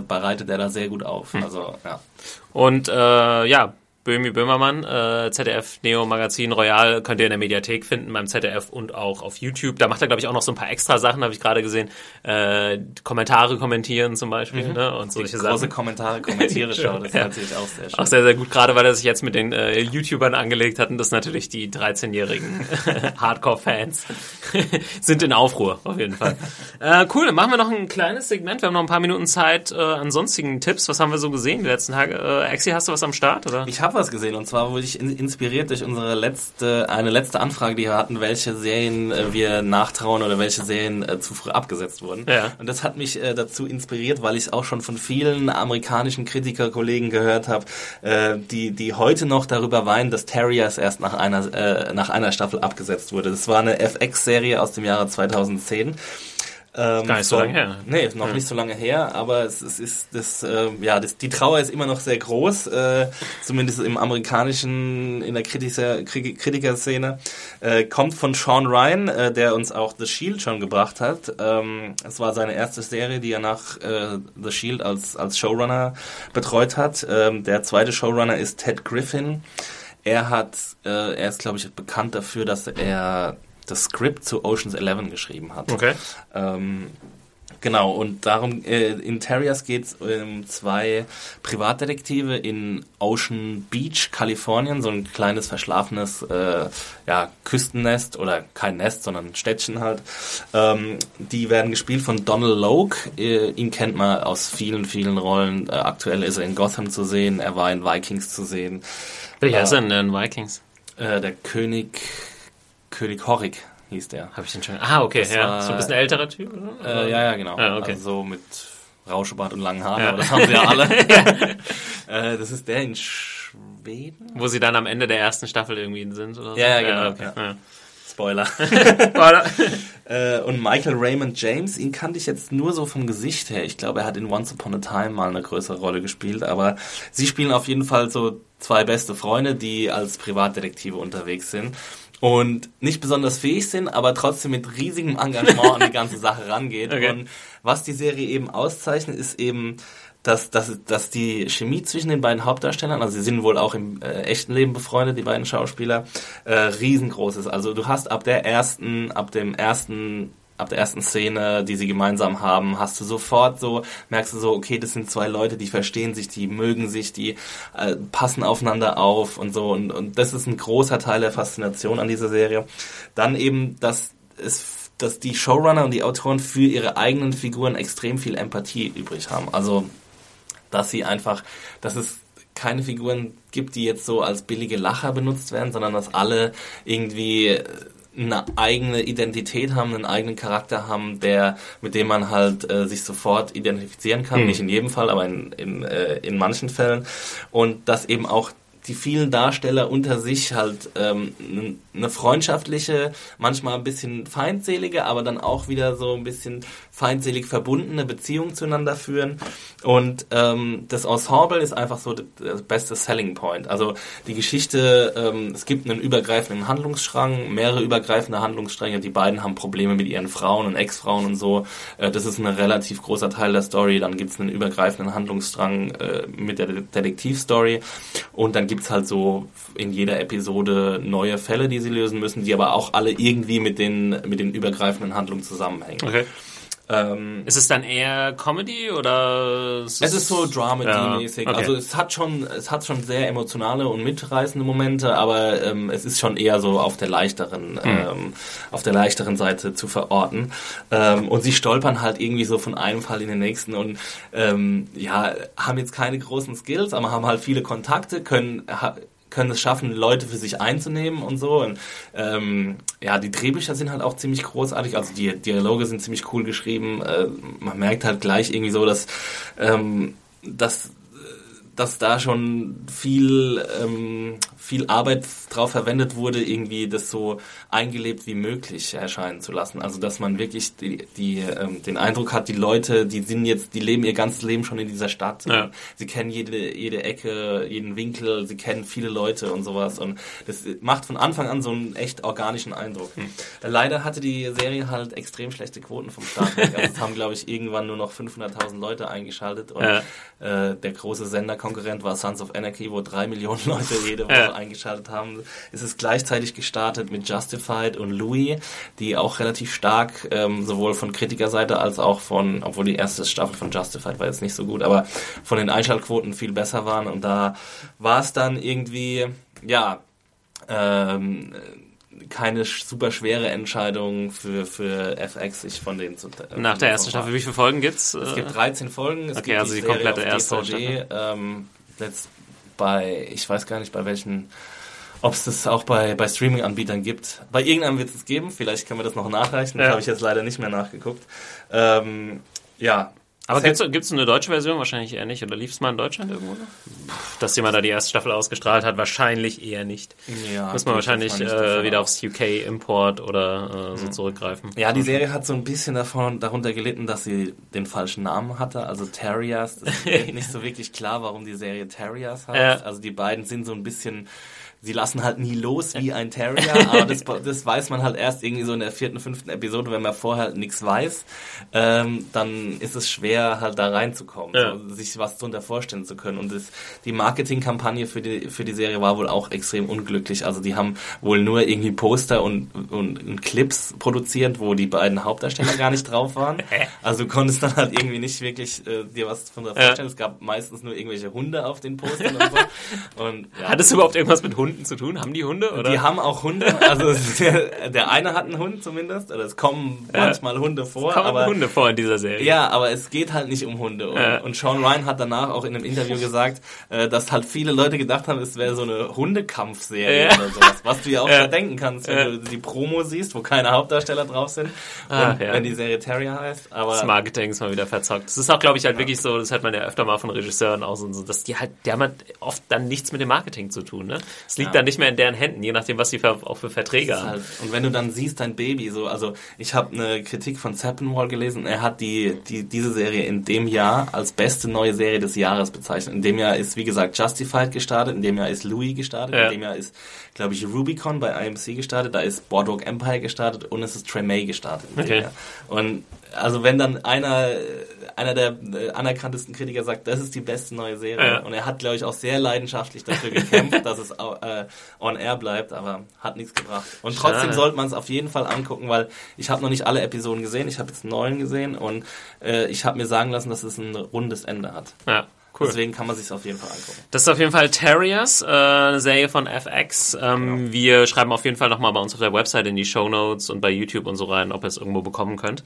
bereitet er da sehr gut auf. Hm. Also, ja. Und äh, ja, Böhmi Böhmermann, äh, ZDF Neo Magazin Royal könnt ihr in der Mediathek finden beim ZDF und auch auf YouTube. Da macht er glaube ich auch noch so ein paar extra Sachen, habe ich gerade gesehen. Äh, Kommentare kommentieren zum Beispiel mhm. ne? und solche große Sachen. Kommentare kommentiere Show, [LAUGHS] das ja. natürlich auch sehr schön. Auch sehr sehr gut, gerade weil er sich jetzt mit den äh, YouTubern angelegt hat und das natürlich die 13-jährigen [LAUGHS] Hardcore-Fans [LAUGHS] sind in Aufruhr auf jeden Fall. äh, cool, dann machen wir noch ein kleines Segment. Wir haben noch ein paar Minuten Zeit äh, an sonstigen Tipps. Was haben wir so gesehen die letzten Tage? Äh, Axi, hast du was am Start oder? Ich habe was gesehen und zwar wurde ich inspiriert durch unsere letzte, eine letzte Anfrage, die wir hatten, welche Serien äh, wir nachtrauen oder welche Serien äh, zu früh abgesetzt wurden. Ja. Und das hat mich äh, dazu inspiriert, weil ich auch schon von vielen amerikanischen Kritikerkollegen gehört habe, äh, die, die heute noch darüber weinen, dass Terriers erst nach einer, äh, nach einer Staffel abgesetzt wurde. Das war eine FX-Serie aus dem Jahre 2010 ähm, Gar nicht so, so lange her. Nee, noch ja. nicht so lange her, aber es, es ist das, äh, ja, das, die Trauer ist immer noch sehr groß, äh, zumindest im amerikanischen, in der Kritiker, Kritikerszene. Äh, kommt von Sean Ryan, äh, der uns auch The Shield schon gebracht hat. Ähm, es war seine erste Serie, die er nach äh, The Shield als, als Showrunner betreut hat. Ähm, der zweite Showrunner ist Ted Griffin. Er hat, äh, er ist, glaube ich, bekannt dafür, dass er das Skript zu Ocean's Eleven geschrieben hat. Okay. Ähm, Genau, und darum, äh, in Terriers geht es um zwei Privatdetektive in Ocean Beach, Kalifornien, so ein kleines verschlafenes äh, ja, Küstennest oder kein Nest, sondern ein Städtchen halt. Ähm, die werden gespielt von Donald Logue. Äh, ihn kennt man aus vielen, vielen Rollen. Äh, aktuell ist er in Gotham zu sehen, er war in Vikings zu sehen. Welcher ist er denn in Vikings? Äh, der König König Horik hieß der. Habe ich den schon. Ah, okay, das ja. War, so ein bisschen älterer Typ, oder? Äh, ja, ja, genau. Ah, okay. Also so mit Rauschebart und langen Haaren, ja. aber das haben sie ja [LAUGHS] alle. [LAUGHS] äh, das ist der in Schweden. Wo sie dann am Ende der ersten Staffel irgendwie sind, oder so? Ja, ja, genau. Okay. Ja. Spoiler. [LAUGHS] Spoiler. äh, und Michael Raymond James, ihn kannte ich jetzt nur so vom Gesicht her. Ich glaube, er hat in Once Upon a Time mal eine größere Rolle gespielt, aber sie spielen auf jeden Fall so zwei beste Freunde, die als Privatdetektive unterwegs sind. Und nicht besonders fähig sind, aber trotzdem mit riesigem Engagement an die [LAUGHS] ganze Sache rangeht. Okay. Und was die Serie eben auszeichnet, ist eben, dass, dass, dass die Chemie zwischen den beiden Hauptdarstellern, also sie sind wohl auch im äh, echten Leben befreundet, die beiden Schauspieler, äh, riesengroß ist. Also du hast ab der ersten, ab dem ersten ab der ersten Szene, die sie gemeinsam haben, hast du sofort so, merkst du so, okay, das sind zwei Leute, die verstehen sich, die mögen sich, die äh, passen aufeinander auf und so. Und, und das ist ein großer Teil der Faszination an dieser Serie. Dann eben, dass es dass die Showrunner und die Autoren für ihre eigenen Figuren extrem viel Empathie übrig haben. Also, dass sie einfach, dass es keine Figuren gibt, die jetzt so als billige Lacher benutzt werden, sondern dass alle irgendwie eine eigene Identität haben, einen eigenen Charakter haben, der mit dem man halt äh, sich sofort identifizieren kann. Hm. Nicht in jedem Fall, aber in, in, äh, in manchen Fällen. Und dass eben auch die vielen Darsteller unter sich halt ähm, eine freundschaftliche, manchmal ein bisschen feindselige, aber dann auch wieder so ein bisschen feindselig verbundene Beziehung zueinander führen. Und ähm, das Ensemble ist einfach so das beste Selling Point. Also die Geschichte, ähm, es gibt einen übergreifenden Handlungsstrang, mehrere übergreifende Handlungsstränge. Die beiden haben Probleme mit ihren Frauen und Ex-Frauen und so. Äh, das ist ein relativ großer Teil der Story. Dann gibt es einen übergreifenden Handlungsstrang äh, mit der De- Detektivstory. Und dann gibt's halt so in jeder Episode neue Fälle, die sie lösen müssen, die aber auch alle irgendwie mit den, mit den übergreifenden Handlungen zusammenhängen. Okay. Ähm, Ist es dann eher Comedy oder? es ist so Dramedy-mäßig. Ja, okay. Also es hat schon, es hat schon sehr emotionale und mitreißende Momente, aber ähm, es ist schon eher so auf der leichteren, Hm. ähm, auf der leichteren Seite zu verorten. Ähm, und sie stolpern halt irgendwie so von einem Fall in den nächsten und ähm, ja, haben jetzt keine großen Skills, aber haben halt viele Kontakte, können ha können es schaffen, Leute für sich einzunehmen und so. Und ähm, ja, die Drehbücher sind halt auch ziemlich großartig. Also die Dialoge sind ziemlich cool geschrieben. Äh, man merkt halt gleich irgendwie so, dass, ähm, dass dass da schon viel, ähm, viel Arbeit drauf verwendet wurde, irgendwie das so eingelebt wie möglich erscheinen zu lassen. Also dass man wirklich die, die, ähm, den Eindruck hat, die Leute, die sind jetzt, die leben ihr ganzes Leben schon in dieser Stadt. Ja. Sie kennen jede, jede Ecke, jeden Winkel, sie kennen viele Leute und sowas. Und das macht von Anfang an so einen echt organischen Eindruck. Hm. Leider hatte die Serie halt extrem schlechte Quoten vom Start. Also es haben, glaube ich, irgendwann nur noch 500.000 Leute eingeschaltet. Und Ja. äh, der große Senderkonkurrent war Sons of Anarchy, wo drei Millionen [LAUGHS] Leute jede Woche Ja. eingeschaltet haben. Es ist gleichzeitig gestartet mit Justified und Louis, die auch relativ stark ähm, sowohl von Kritikerseite als auch von, obwohl die erste Staffel von Justified war jetzt nicht so gut, aber von den Einschaltquoten viel besser waren. Und da war es dann irgendwie, ja, ähm, keine super schwere Entscheidung für, für FX, sich von denen zu äh, Nach der ersten Staffel, wie viele Folgen gibt's? es gibt 13 Folgen. Es Okay, gibt also die Serie komplette auf erste DVD, ähm, jetzt bei, ich weiß gar nicht bei welchen, ob es das auch bei, bei Streaming-Anbietern gibt. Bei irgendeinem wird es geben, vielleicht können wir das noch nachreichen, das Ja. habe ich jetzt leider nicht mehr nachgeguckt. Ähm, ja. Aber Es gibt's gibt's eine deutsche Version? Wahrscheinlich eher nicht. Oder lief es mal in Deutschland irgendwo? Dass jemand da die erste Staffel ausgestrahlt hat? Wahrscheinlich eher nicht. Ja, Muss man wahrscheinlich äh, wieder aufs UK-Import oder äh, so zurückgreifen. Ja, die Serie hat so ein bisschen davon, darunter gelitten, dass sie den falschen Namen hatte, also Terriers. Das ist mir [LAUGHS] nicht so wirklich klar, warum die Serie Terriers heißt. Ja. Also die beiden sind so ein bisschen, sie lassen halt nie los wie ein Terrier, aber das, [LAUGHS] das weiß man halt erst irgendwie so in der vierten, fünften Episode, wenn man vorher halt nichts weiß, ähm, dann ist es schwer halt da reinzukommen, Ja. so, sich was drunter vorstellen zu können. Und das, die Marketingkampagne für die, für die Serie war wohl auch extrem unglücklich. Also die haben wohl nur irgendwie Poster und, und, und Clips produziert, wo die beiden Hauptdarsteller gar nicht drauf waren. [LAUGHS] Also du konntest dann halt irgendwie nicht wirklich äh, dir was von der Ja. vorstellen. Es gab meistens nur irgendwelche Hunde auf den Postern und so. [LAUGHS] Und, ja. Hat es überhaupt irgendwas mit Hunden zu tun? Haben die Hunde? Oder? Die haben auch Hunde, also der, der eine hat einen Hund zumindest, oder es kommen Ja. manchmal Hunde vor, Kommen aber Hunde vor in dieser Serie. ja, aber es geht halt nicht um Hunde. Und, Ja. und Sean Ryan hat danach auch in einem Interview gesagt, äh, dass halt viele Leute gedacht haben, es wäre so eine Hundekampfserie Ja. oder sowas. Was du ja auch Ja. schon denken kannst, wenn du die Promo siehst, wo keine Hauptdarsteller drauf sind. Ah, wenn die Serie Terrier heißt. Aber Das Marketing ist mal wieder verzockt. Das ist auch, glaube ich, halt wirklich so, das hört man ja öfter mal von Regisseuren aus und so, dass die halt, die haben halt oft dann nichts mit dem Marketing zu tun, ne? Es liegt dann nicht mehr in deren Händen, je nachdem, was sie für, auch für Verträge haben. Halt, und wenn du dann siehst, dein Baby so, also ich habe eine Kritik von Zappenwall gelesen, er hat die, die diese Serie in dem Jahr als beste neue Serie des Jahres bezeichnet. In dem Jahr ist, wie gesagt, Justified gestartet, in dem Jahr ist Louis gestartet, Ja. in dem Jahr ist, glaube ich, Rubicon bei IMC gestartet, da ist Boardwalk Empire gestartet und es ist Tremay gestartet. Okay. Und also wenn dann einer, einer der äh, anerkanntesten Kritiker sagt, das ist die beste neue Serie Ja. und er hat, glaube ich, auch sehr leidenschaftlich dafür gekämpft, [LAUGHS] dass es äh, on air bleibt, aber hat nichts gebracht. Und trotzdem Schade. sollte man es auf jeden Fall angucken, weil ich habe noch nicht alle Episoden gesehen, ich habe jetzt neun gesehen und äh, ich habe mir sagen lassen, dass es ein rundes Ende hat. Ja, cool. Deswegen kann man sich auf jeden Fall angucken. Das ist auf jeden Fall Terriers, äh, eine Serie von FX. Ähm, Wir schreiben auf jeden Fall nochmal bei uns auf der Website in die Show Notes und bei YouTube und so rein, ob ihr es irgendwo bekommen könnt.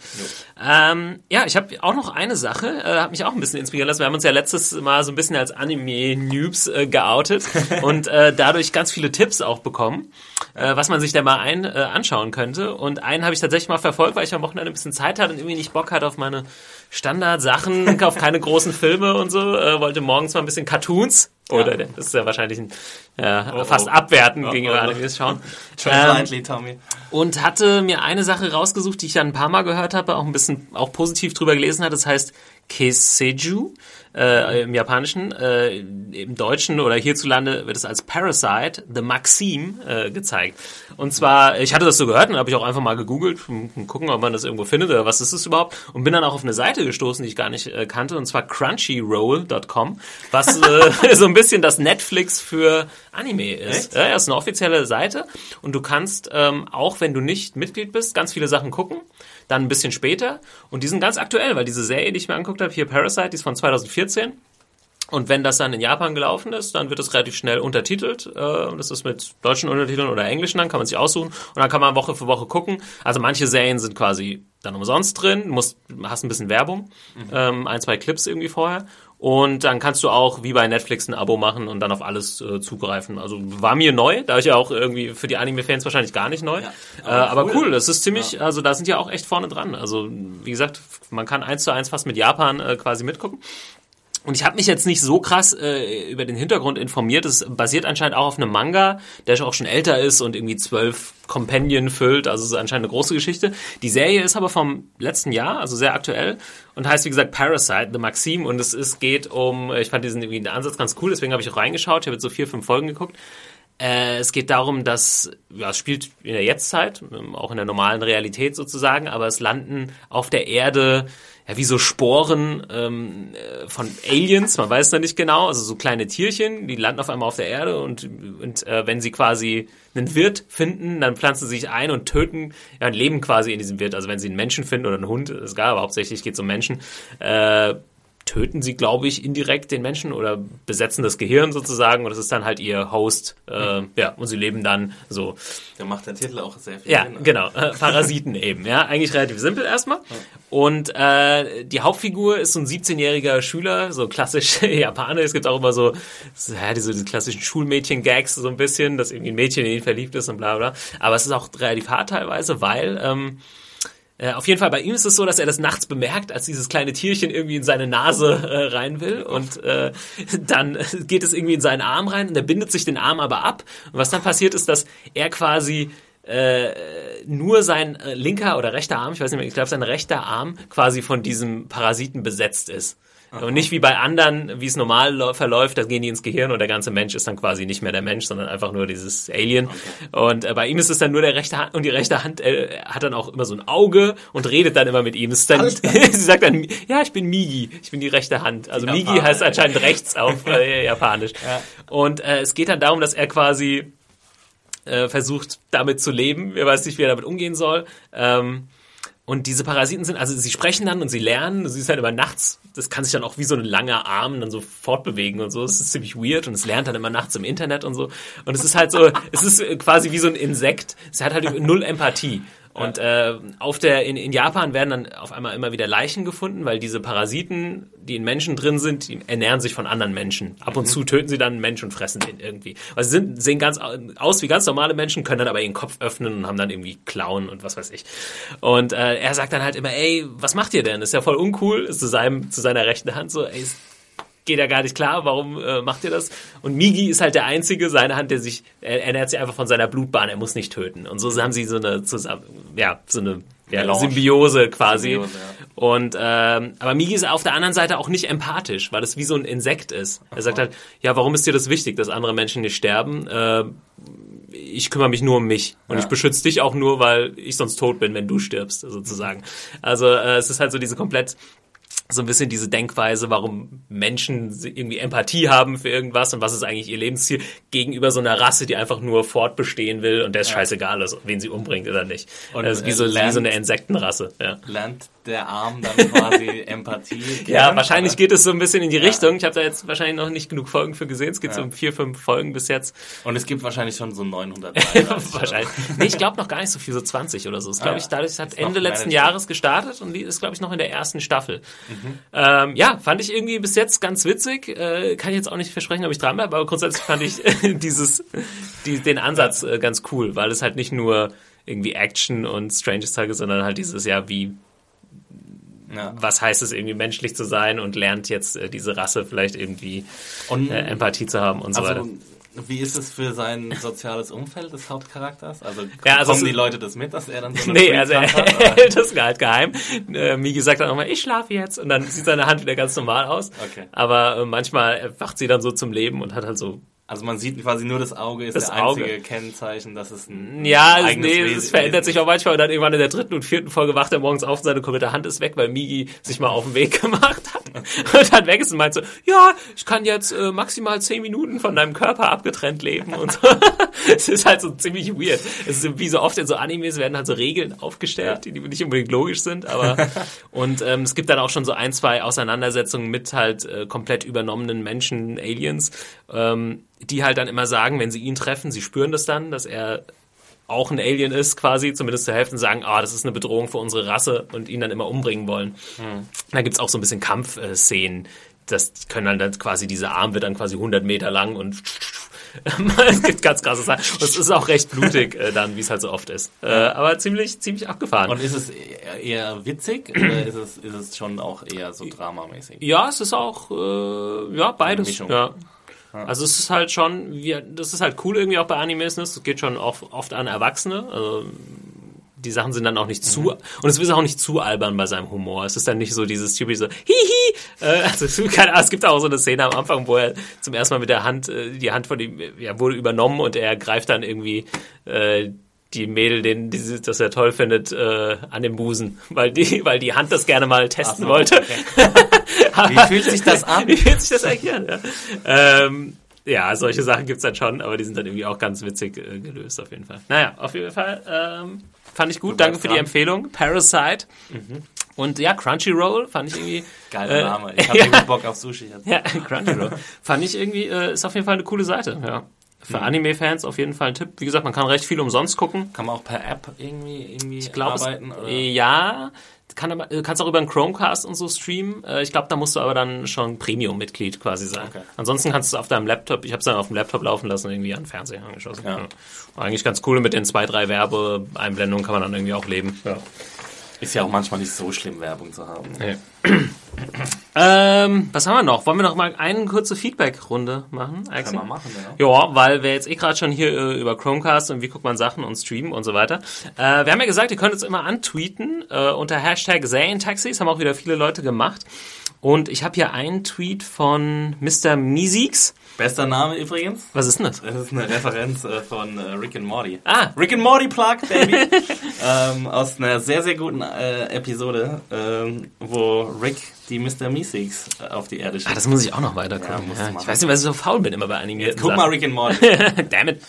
Ähm, ja, ich habe auch noch eine Sache, äh, hat mich auch ein bisschen inspirieren lassen. Wir haben uns ja letztes Mal so ein bisschen als Anime-Noobs äh, geoutet [LAUGHS] und äh, dadurch ganz viele Tipps auch bekommen, äh, was man sich da mal ein, äh, anschauen könnte. Und einen habe ich tatsächlich mal verfolgt, weil ich am Wochenende ein bisschen Zeit hatte und irgendwie nicht Bock hatte auf meine Standardsachen, [LAUGHS] auf keine großen Filme und so. Äh, wollte morgens mal ein bisschen Cartoons. Oder das ist ja wahrscheinlich ein, ja, Oh, fast oh. abwertend Oh, gegenüber oh. Animes schauen. [LAUGHS] Ähm, Tommy. und hatte mir eine Sache rausgesucht, die ich dann ein paar Mal gehört habe, auch ein bisschen auch positiv drüber gelesen hat. Das heißt Keseju äh, im Japanischen. Äh, Im Deutschen oder hierzulande wird es als Parasite, The Maxim, äh, gezeigt. Und zwar, ich hatte das so gehört und habe ich auch einfach mal gegoogelt, gucken, ob man das irgendwo findet oder was ist es überhaupt. Und bin dann auch auf eine Seite gestoßen, die ich gar nicht äh, kannte, und zwar crunchyroll.com, was äh, [LAUGHS] [LAUGHS] so ein bisschen das Netflix für Anime ist. Echt? Ja, ja, ist eine offizielle Seite und du kannst, ähm, auch wenn du nicht Mitglied bist, ganz viele Sachen gucken. Dann ein bisschen später. Und die sind ganz aktuell, weil diese Serie, die ich mir angeguckt habe, hier Parasite, die ist von 2014. Und wenn das dann in Japan gelaufen ist, dann wird es relativ schnell untertitelt. Äh, und das ist mit deutschen Untertiteln oder englischen, dann kann man sich aussuchen. Und dann kann man Woche für Woche gucken. Also manche Serien sind quasi dann umsonst drin, musst, hast ein bisschen Werbung, ähm, ein, zwei Clips irgendwie vorher. Und dann kannst du auch wie bei Netflix ein Abo machen und dann auf alles äh, zugreifen. Also war mir neu, da ich ja auch irgendwie für die Anime-Fans wahrscheinlich gar nicht neu. Ja. Äh, aber cool. cool, das ist ziemlich, also da sind ja auch echt vorne dran. Also wie gesagt, man kann eins zu eins fast mit Japan äh, quasi mitgucken. Und ich habe mich jetzt nicht so krass äh, über den Hintergrund informiert. Es basiert anscheinend auch auf einem Manga, der auch schon älter ist und irgendwie zwölf Companion füllt. Also es ist anscheinend eine große Geschichte. Die Serie ist aber vom letzten Jahr, also sehr aktuell und heißt wie gesagt Parasite, The Maxim. Und es ist, geht um, ich fand diesen irgendwie den Ansatz ganz cool, deswegen habe ich auch reingeschaut. Ich habe jetzt so vier, fünf Folgen geguckt. Äh, es geht darum, dass ja, es spielt in der Jetztzeit, ähm, auch in der normalen Realität sozusagen, aber es landen auf der Erde ja wie so Sporen ähm, äh, von Aliens, man weiß noch nicht genau, also so kleine Tierchen, die landen auf einmal auf der Erde und, und äh, wenn sie quasi einen Wirt finden, dann pflanzen sie sich ein und töten, ja, und leben quasi in diesem Wirt. Also wenn sie einen Menschen finden oder einen Hund, ist egal, aber hauptsächlich geht es um Menschen, äh, töten sie, glaube ich, indirekt den Menschen oder besetzen das Gehirn sozusagen und das ist dann halt ihr Host. Äh, ja, und sie leben dann so. Da macht der Titel auch sehr viel Ja, Sinn. genau. Äh, Parasiten [LAUGHS] eben. Ja, eigentlich relativ simpel erstmal. Und äh, die Hauptfigur ist so ein 17-jähriger Schüler, so klassisch [LAUGHS] Japaner. Es gibt auch immer so, so, ja, diese, diese klassischen Schulmädchen-Gags so ein bisschen, dass irgendwie ein Mädchen in ihn verliebt ist und bla bla. Aber es ist auch relativ hart teilweise, weil ähm, äh, auf jeden Fall bei ihm ist es so, dass er das nachts bemerkt, als dieses kleine Tierchen irgendwie in seine Nase äh, rein will und äh, [LAUGHS] dann geht es irgendwie in seinen Arm rein und er bindet sich den Arm aber ab. Und was dann passiert ist, dass er quasi äh, nur sein äh, linker oder rechter Arm, ich weiß nicht mehr, ich glaube sein rechter Arm quasi von diesem Parasiten besetzt ist. Und nicht wie bei anderen, wie es normal verläuft, da gehen die ins Gehirn und der ganze Mensch ist dann quasi nicht mehr der Mensch, sondern einfach nur dieses Alien. Und äh, bei ihm ist es dann nur der rechte Hand und die rechte Hand äh, hat dann auch immer so ein Auge und redet dann immer mit ihm. Dann, [LAUGHS] sie sagt dann, ja, ich bin Migi, ich bin die rechte Hand. Also Migi heißt anscheinend rechts auf äh, Japanisch. Und äh, es geht dann darum, dass er quasi äh, versucht, damit zu leben. Er weiß nicht, wie er damit umgehen soll. Ähm, und diese Parasiten sind, also sie sprechen dann und sie lernen, du siehst halt immer nachts, das kann sich dann auch wie so ein langer Arm dann so fortbewegen und so. Es ist ziemlich weird und es lernt dann immer nachts im Internet und so. Und es ist halt so, es ist quasi wie so ein Insekt. Es hat halt null Empathie. Und äh, auf der in, in Japan werden dann auf einmal immer wieder Leichen gefunden, weil diese Parasiten, die in Menschen drin sind, die ernähren sich von anderen Menschen. Ab und zu töten sie dann einen Menschen und fressen den irgendwie. Also sie sind, sehen ganz au- aus wie ganz normale Menschen, können dann aber ihren Kopf öffnen und haben dann irgendwie Klauen und was weiß ich. Und äh, er sagt dann halt immer, ey, was macht ihr denn? Das ist ja voll uncool. Ist zu seinem zu seiner rechten Hand so, ey, ist geht ja gar nicht klar, warum äh, macht ihr das? Und Migi ist halt der Einzige, seine Hand, der sich, er ernährt sich einfach von seiner Blutbahn, er muss nicht töten. Und so haben sie so eine zusammen, ja, so eine ja, Melange. Symbiose quasi. Symbiose, ja. Und ähm, aber Migi ist auf der anderen Seite auch nicht empathisch, weil es wie so ein Insekt ist. Er sagt halt, ja, warum ist dir das wichtig, dass andere Menschen nicht sterben? Äh, ich kümmere mich nur um mich und Ja. ich beschütze dich auch nur, weil ich sonst tot bin, wenn du stirbst, sozusagen. Also äh, es ist halt so diese komplett so ein bisschen diese Denkweise, warum Menschen irgendwie Empathie haben für irgendwas und was ist eigentlich ihr Lebensziel gegenüber so einer Rasse, die einfach nur fortbestehen will und der ist scheißegal ist, wen sie umbringt oder nicht. Und, das ist wie äh, so, wie so eine Insektenrasse. Ja. Lernt der Arm dann quasi [LAUGHS] Empathie. Ja, kennen? wahrscheinlich geht es so ein bisschen in die Richtung. Ich habe da jetzt wahrscheinlich noch nicht genug Folgen für gesehen. Es geht so Ja. um vier, fünf Folgen bis jetzt. Und es gibt wahrscheinlich schon so 900 [LAUGHS] Teile. wahrscheinlich. Nee, ich glaube noch gar nicht so viel, so 20 oder so. Das glaube Ah, ich, ja. dadurch hat Ende letzten. Jahres gestartet und die ist, glaube ich, noch in der ersten Staffel. Mhm. Ähm, ja, fand ich irgendwie bis jetzt ganz witzig. Äh, kann ich jetzt auch nicht versprechen, ob ich dranbleibe, aber grundsätzlich fand ich [LAUGHS] dieses, die, den Ansatz äh, ganz cool, weil es halt nicht nur irgendwie Action und Stranges Tage, sondern halt dieses, ja, wie, Ja. was heißt es irgendwie menschlich zu sein und lernt jetzt äh, diese Rasse vielleicht irgendwie Und äh, Empathie zu haben und so weiter. also, wie ist es für sein soziales Umfeld des Hauptcharakters? Also, Ja, also kommen die Leute das mit, dass er dann so eine Nee, also er hält [LAUGHS] das halt geheim. Äh, Migi sagt dann auch mal, ich schlafe jetzt. Und dann sieht seine Hand wieder ganz normal aus. Okay. Aber äh, manchmal wacht sie dann so zum Leben und hat halt so Also man sieht quasi nur das Auge, ist Das der einzige Auge. Kennzeichen, dass es ein Ja, eigenes nee, es verändert sich auch manchmal und dann irgendwann in der dritten und vierten Folge wacht er morgens auf und seine komplette Hand ist weg, weil Migi sich mal auf den Weg [LAUGHS] gemacht hat und dann weg ist und meint so, ja, ich kann jetzt äh, maximal zehn Minuten von deinem Körper abgetrennt leben und so. [LAUGHS] Es ist halt so ziemlich weird. Es ist wie so oft in so Animes werden halt so Regeln aufgestellt, die, die nicht unbedingt logisch sind, aber [LAUGHS] und ähm, es gibt dann auch schon so ein, zwei Auseinandersetzungen mit halt äh, komplett übernommenen Menschen, Aliens, ähm, die halt dann immer sagen, wenn sie ihn treffen, sie spüren das dann, dass er auch ein Alien ist, quasi, zumindest zur Hälfte, und sagen, ah, das ist eine Bedrohung für unsere Rasse und ihn dann immer umbringen wollen. Da gibt's auch so ein bisschen Kampfszenen. Das können dann, dann quasi, dieser Arm wird dann quasi 100 Meter lang und [LAUGHS] es gibt ganz krasse Sachen. Und es ist auch recht blutig äh, dann, wie es halt so oft ist. Äh, aber ziemlich, ziemlich abgefahren. Und ist es eher- witzig oder ist es, ist es schon auch eher so dramamäßig? Ja, es ist auch, äh, ja, beides. Mischung. Ja. Also es ist halt schon, wie, das ist halt cool irgendwie auch bei Animes, ne? es geht schon oft, oft an Erwachsene, also die Sachen sind dann auch nicht zu, und es ist auch nicht zu albern bei seinem Humor. Es ist dann nicht so dieses typische so, hihi, äh, [LAUGHS] also [LAUGHS] keine Ahnung, es gibt auch so eine Szene am Anfang, wo er zum ersten Mal mit der Hand, äh, die Hand von ihm, ja, wurde übernommen und er greift dann irgendwie, äh, die Mädel, den, die, das er toll findet, äh, an den Busen, weil die, [LAUGHS] weil die Hand das gerne mal testen so, wollte. [LAUGHS] Wie fühlt sich das an? Wie fühlt sich das eigentlich an? Ja, ähm, ja solche Sachen gibt's dann schon, aber die sind dann irgendwie auch ganz witzig äh, gelöst auf jeden Fall. Naja, auf jeden Fall ähm, fand ich gut. Danke für die. Empfehlung. Parasite. Und ja, Crunchyroll fand ich irgendwie... Geiler äh, Name. Ich [LAUGHS] habe ja. irgendwie Bock auf Sushi jetzt. Ja, Crunchyroll. fand ich irgendwie, äh, ist auf jeden Fall eine coole Seite, ja. Für Anime-Fans auf jeden Fall ein Tipp. Wie gesagt, man kann recht viel umsonst gucken. Kann man auch per App irgendwie, irgendwie Ich glaube, arbeiten? oder? ja, kann aber, äh, kannst auch über einen Chromecast und so streamen. Äh, Ich glaube, da musst du aber dann schon Premium-Mitglied quasi sein. Okay. Ansonsten kannst du es auf deinem Laptop, ich habe es dann auf dem Laptop laufen lassen, irgendwie an den Fernseher angeschlossen. Ja. Ja. Eigentlich ganz cool. Mit den zwei, drei Werbeeinblendungen kann man dann irgendwie auch leben. Ja. Ist ja auch manchmal nicht so schlimm, Werbung zu haben. Nee. [CLEARS THROAT] ähm, was haben wir noch? Wollen wir noch mal eine kurze Feedback-Runde machen? Axel? man machen, ja. Ja, weil wir jetzt eh gerade schon hier äh, über Chromecast und wie guckt man Sachen und streamen und so weiter. Äh, wir haben ja gesagt, ihr könnt uns immer antweeten äh, unter Hashtag Taxis, haben auch wieder viele Leute gemacht. Und ich habe hier einen Tweet von Mr. Miesix. Bester Name übrigens. Was ist denn das? Das ist eine Referenz äh, von äh, Rick and Morty. Ah, Rick and Morty Plug, Baby. [LAUGHS] ähm, aus einer sehr, sehr guten äh, Episode, ähm, wo Rick die Mr. Meeseeks äh, auf die Erde ah, schickt. das muss ich auch noch weiter gucken. Ja, Ja, ich weiß nicht, was ich so faul bin immer bei animierten Guck Sachen. mal Rick and Morty. [LAUGHS] Damn it.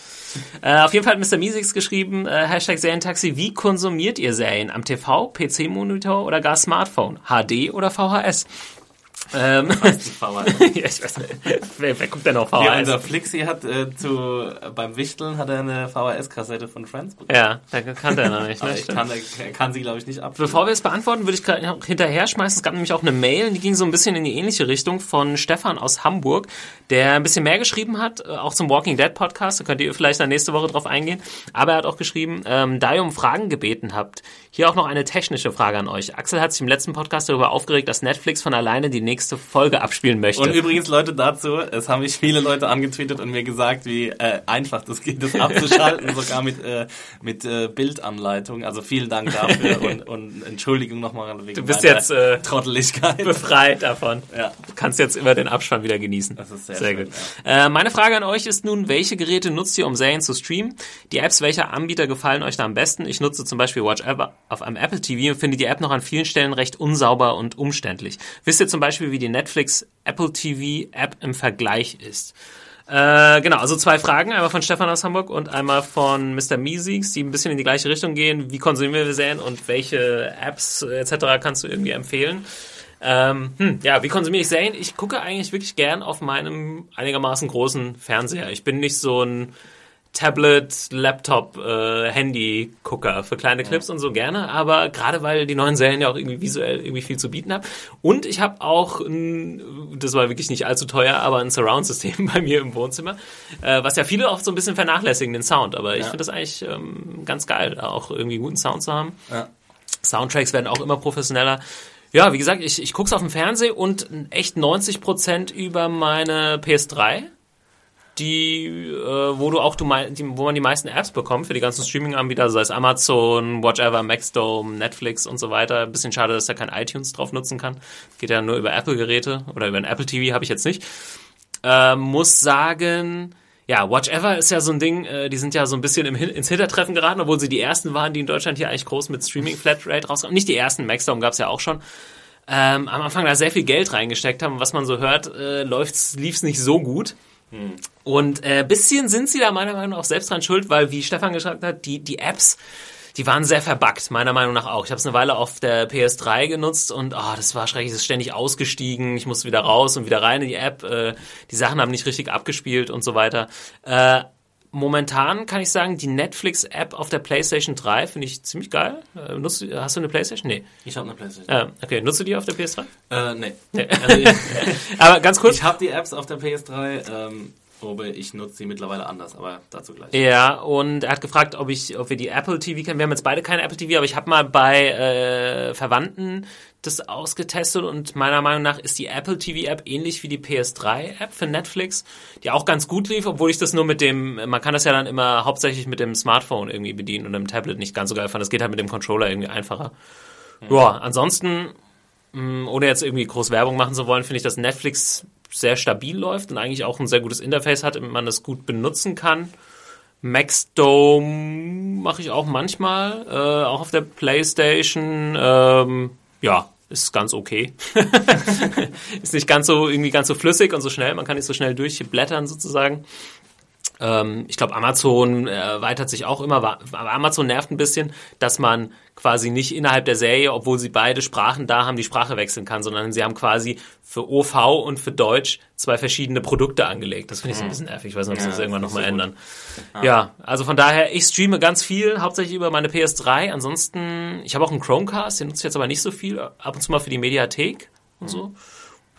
Auf jeden Fall hat Mr. Miesix geschrieben, Hashtag Serientaxi, wie konsumiert ihr Serien? Am TV, PC-Monitor oder gar Smartphone? HD oder VHS? Ähm, ja, ich weiß nicht. [LAUGHS] Wer, wer guckt denn auf Ja, VHS? unser Flixi hat äh, zu, beim Wichteln hat er eine VHS-Kassette von Friends bekommen. Ja, der kannte er noch nicht. [LAUGHS] Ne? kann, er kann sie, glaube ich, nicht ab. Bevor wir es beantworten, würde ich gerade hinterher schmeißen. Es gab nämlich auch eine Mail, die ging so ein bisschen in die ähnliche Richtung von Stefan aus Hamburg, der ein bisschen mehr geschrieben hat, äh, auch zum Walking Dead Podcast. Da könnt ihr vielleicht dann nächste Woche drauf eingehen. Aber er hat auch geschrieben, ähm, da ihr um Fragen gebeten habt, hier auch noch eine technische Frage an euch. Axel hat sich im letzten Podcast darüber aufgeregt, dass Netflix von alleine die nächste Folge abspielen möchte. Und übrigens, Leute, dazu, es haben mich viele Leute angetweetet und mir gesagt, wie äh, einfach das geht, das abzuschalten, [LAUGHS] sogar mit, äh, mit äh, Bildanleitung. Also vielen Dank dafür [LAUGHS] und, und Entschuldigung nochmal wegen Du bist jetzt äh, Trotteligkeit. befreit davon. Ja. Du kannst jetzt immer den Abspann wieder genießen. Das ist sehr sehr schön, gut. Äh, meine Frage an euch ist nun, welche Geräte nutzt ihr, um Serien zu streamen? Die Apps welcher Anbieter gefallen euch da am besten? Ich nutze zum Beispiel Watch Ever auf einem Apple TV und finde die App noch an vielen Stellen recht unsauber und umständlich. Wisst ihr zum Beispiel, wie die Netflix Apple TV App im Vergleich ist? Äh, genau, also zwei Fragen, einmal von Stefan aus Hamburg und einmal von Mr. Miesiegs, die ein bisschen in die gleiche Richtung gehen. Wie konsumieren wir Serien und welche Apps etc. kannst du irgendwie empfehlen? Ähm, hm, ja, wie konsumiere ich Serien? Ich gucke eigentlich wirklich gern auf meinem einigermaßen großen Fernseher. Ich bin nicht so ein Tablet, Laptop, äh, Handy-Gucker für kleine Clips und so gerne, aber gerade weil die neuen Serien ja auch irgendwie visuell irgendwie viel zu bieten haben. Und ich habe auch, ein, das war wirklich nicht allzu teuer, aber ein Surround-System [LAUGHS] bei mir im Wohnzimmer, äh, was ja viele auch so ein bisschen vernachlässigen, den Sound. Aber ich Ja. finde das eigentlich ähm, ganz geil, auch irgendwie guten Sound zu haben. Ja. Soundtracks werden auch immer professioneller. Ja, wie gesagt, ich, ich gucke es auf dem Fernsehen und echt 90% über meine PS3, die, äh, wo du auch du die, wo man die meisten Apps bekommt für die ganzen Streaming-Anbieter, sei es Amazon, Watchever, Maxdome, Netflix und so weiter. Bisschen schade, dass da kein iTunes drauf nutzen kann. Geht ja nur über Apple-Geräte oder über ein Apple TV habe ich jetzt nicht. Äh, muss sagen, ja, Watch Ever ist ja so ein Ding, äh, die sind ja so ein bisschen im, ins Hintertreffen geraten, obwohl sie die ersten waren, die in Deutschland hier eigentlich groß mit Streaming Flatrate rauskamen. Nicht die ersten, Maxdome gab's ja auch schon. Ähm, am Anfang da sehr viel Geld reingesteckt haben. Was man so hört, äh, läuft's, lief's nicht so gut. Und äh, bisschen sind sie da meiner Meinung nach auch selbst dran schuld, weil, wie Stefan gesagt hat, die, die Apps, die waren sehr verbuggt, meiner Meinung nach auch. Ich habe es eine Weile auf der PS3 genutzt und oh, das war schrecklich, es ist ständig ausgestiegen, ich musste wieder raus und wieder rein in die App, äh, die Sachen haben nicht richtig abgespielt und so weiter. Äh, momentan kann ich sagen, die Netflix-App auf der PlayStation 3 finde ich ziemlich geil. Äh, nutzt, hast du eine PlayStation? Nee. Ich habe eine Playstation. Äh, okay, nutzt du die auf der PS3? Äh, nee. Nee. Also ich [LAUGHS] Aber ganz kurz. ich habe die Apps auf der PS3, ähm, aber ich nutze sie mittlerweile anders, aber dazu gleich. Ja, und er hat gefragt, ob ich, ob wir die Apple TV kennen. Wir haben jetzt beide keine Apple TV, aber ich habe mal bei äh, Verwandten das ausgetestet und meiner Meinung nach ist die Apple TV App ähnlich wie die PS3 App für Netflix, die auch ganz gut lief, obwohl ich das nur mit dem, man kann das ja dann immer hauptsächlich mit dem Smartphone irgendwie bedienen und im Tablet nicht ganz so geil fand. Das geht halt mit dem Controller irgendwie einfacher. Ja, ansonsten mh, ohne jetzt irgendwie groß Werbung machen zu wollen, finde ich, dass Netflix sehr stabil läuft und eigentlich auch ein sehr gutes Interface hat, damit man das gut benutzen kann. Maxdome mache ich auch manchmal, äh, auch auf der Playstation. Ähm, ja, ist ganz okay. [LAUGHS] ist nicht ganz so irgendwie ganz so flüssig und so schnell. Man kann nicht so schnell durchblättern sozusagen. Ähm, ich glaube, Amazon erweitert sich auch immer, aber Amazon nervt ein bisschen, dass man quasi nicht innerhalb der Serie, obwohl sie beide Sprachen da haben, die Sprache wechseln kann, sondern sie haben quasi für OV und für Deutsch zwei verschiedene Produkte angelegt. Das finde ich so ein bisschen nervig. Ich weiß nicht, ob sie Ja, das irgendwann nochmal so ändern. Ja, also von daher, ich streame ganz viel, hauptsächlich über meine PS3. Ansonsten, ich habe auch einen Chromecast, den nutze ich jetzt aber nicht so viel, ab und zu mal für die Mediathek und so. Mm,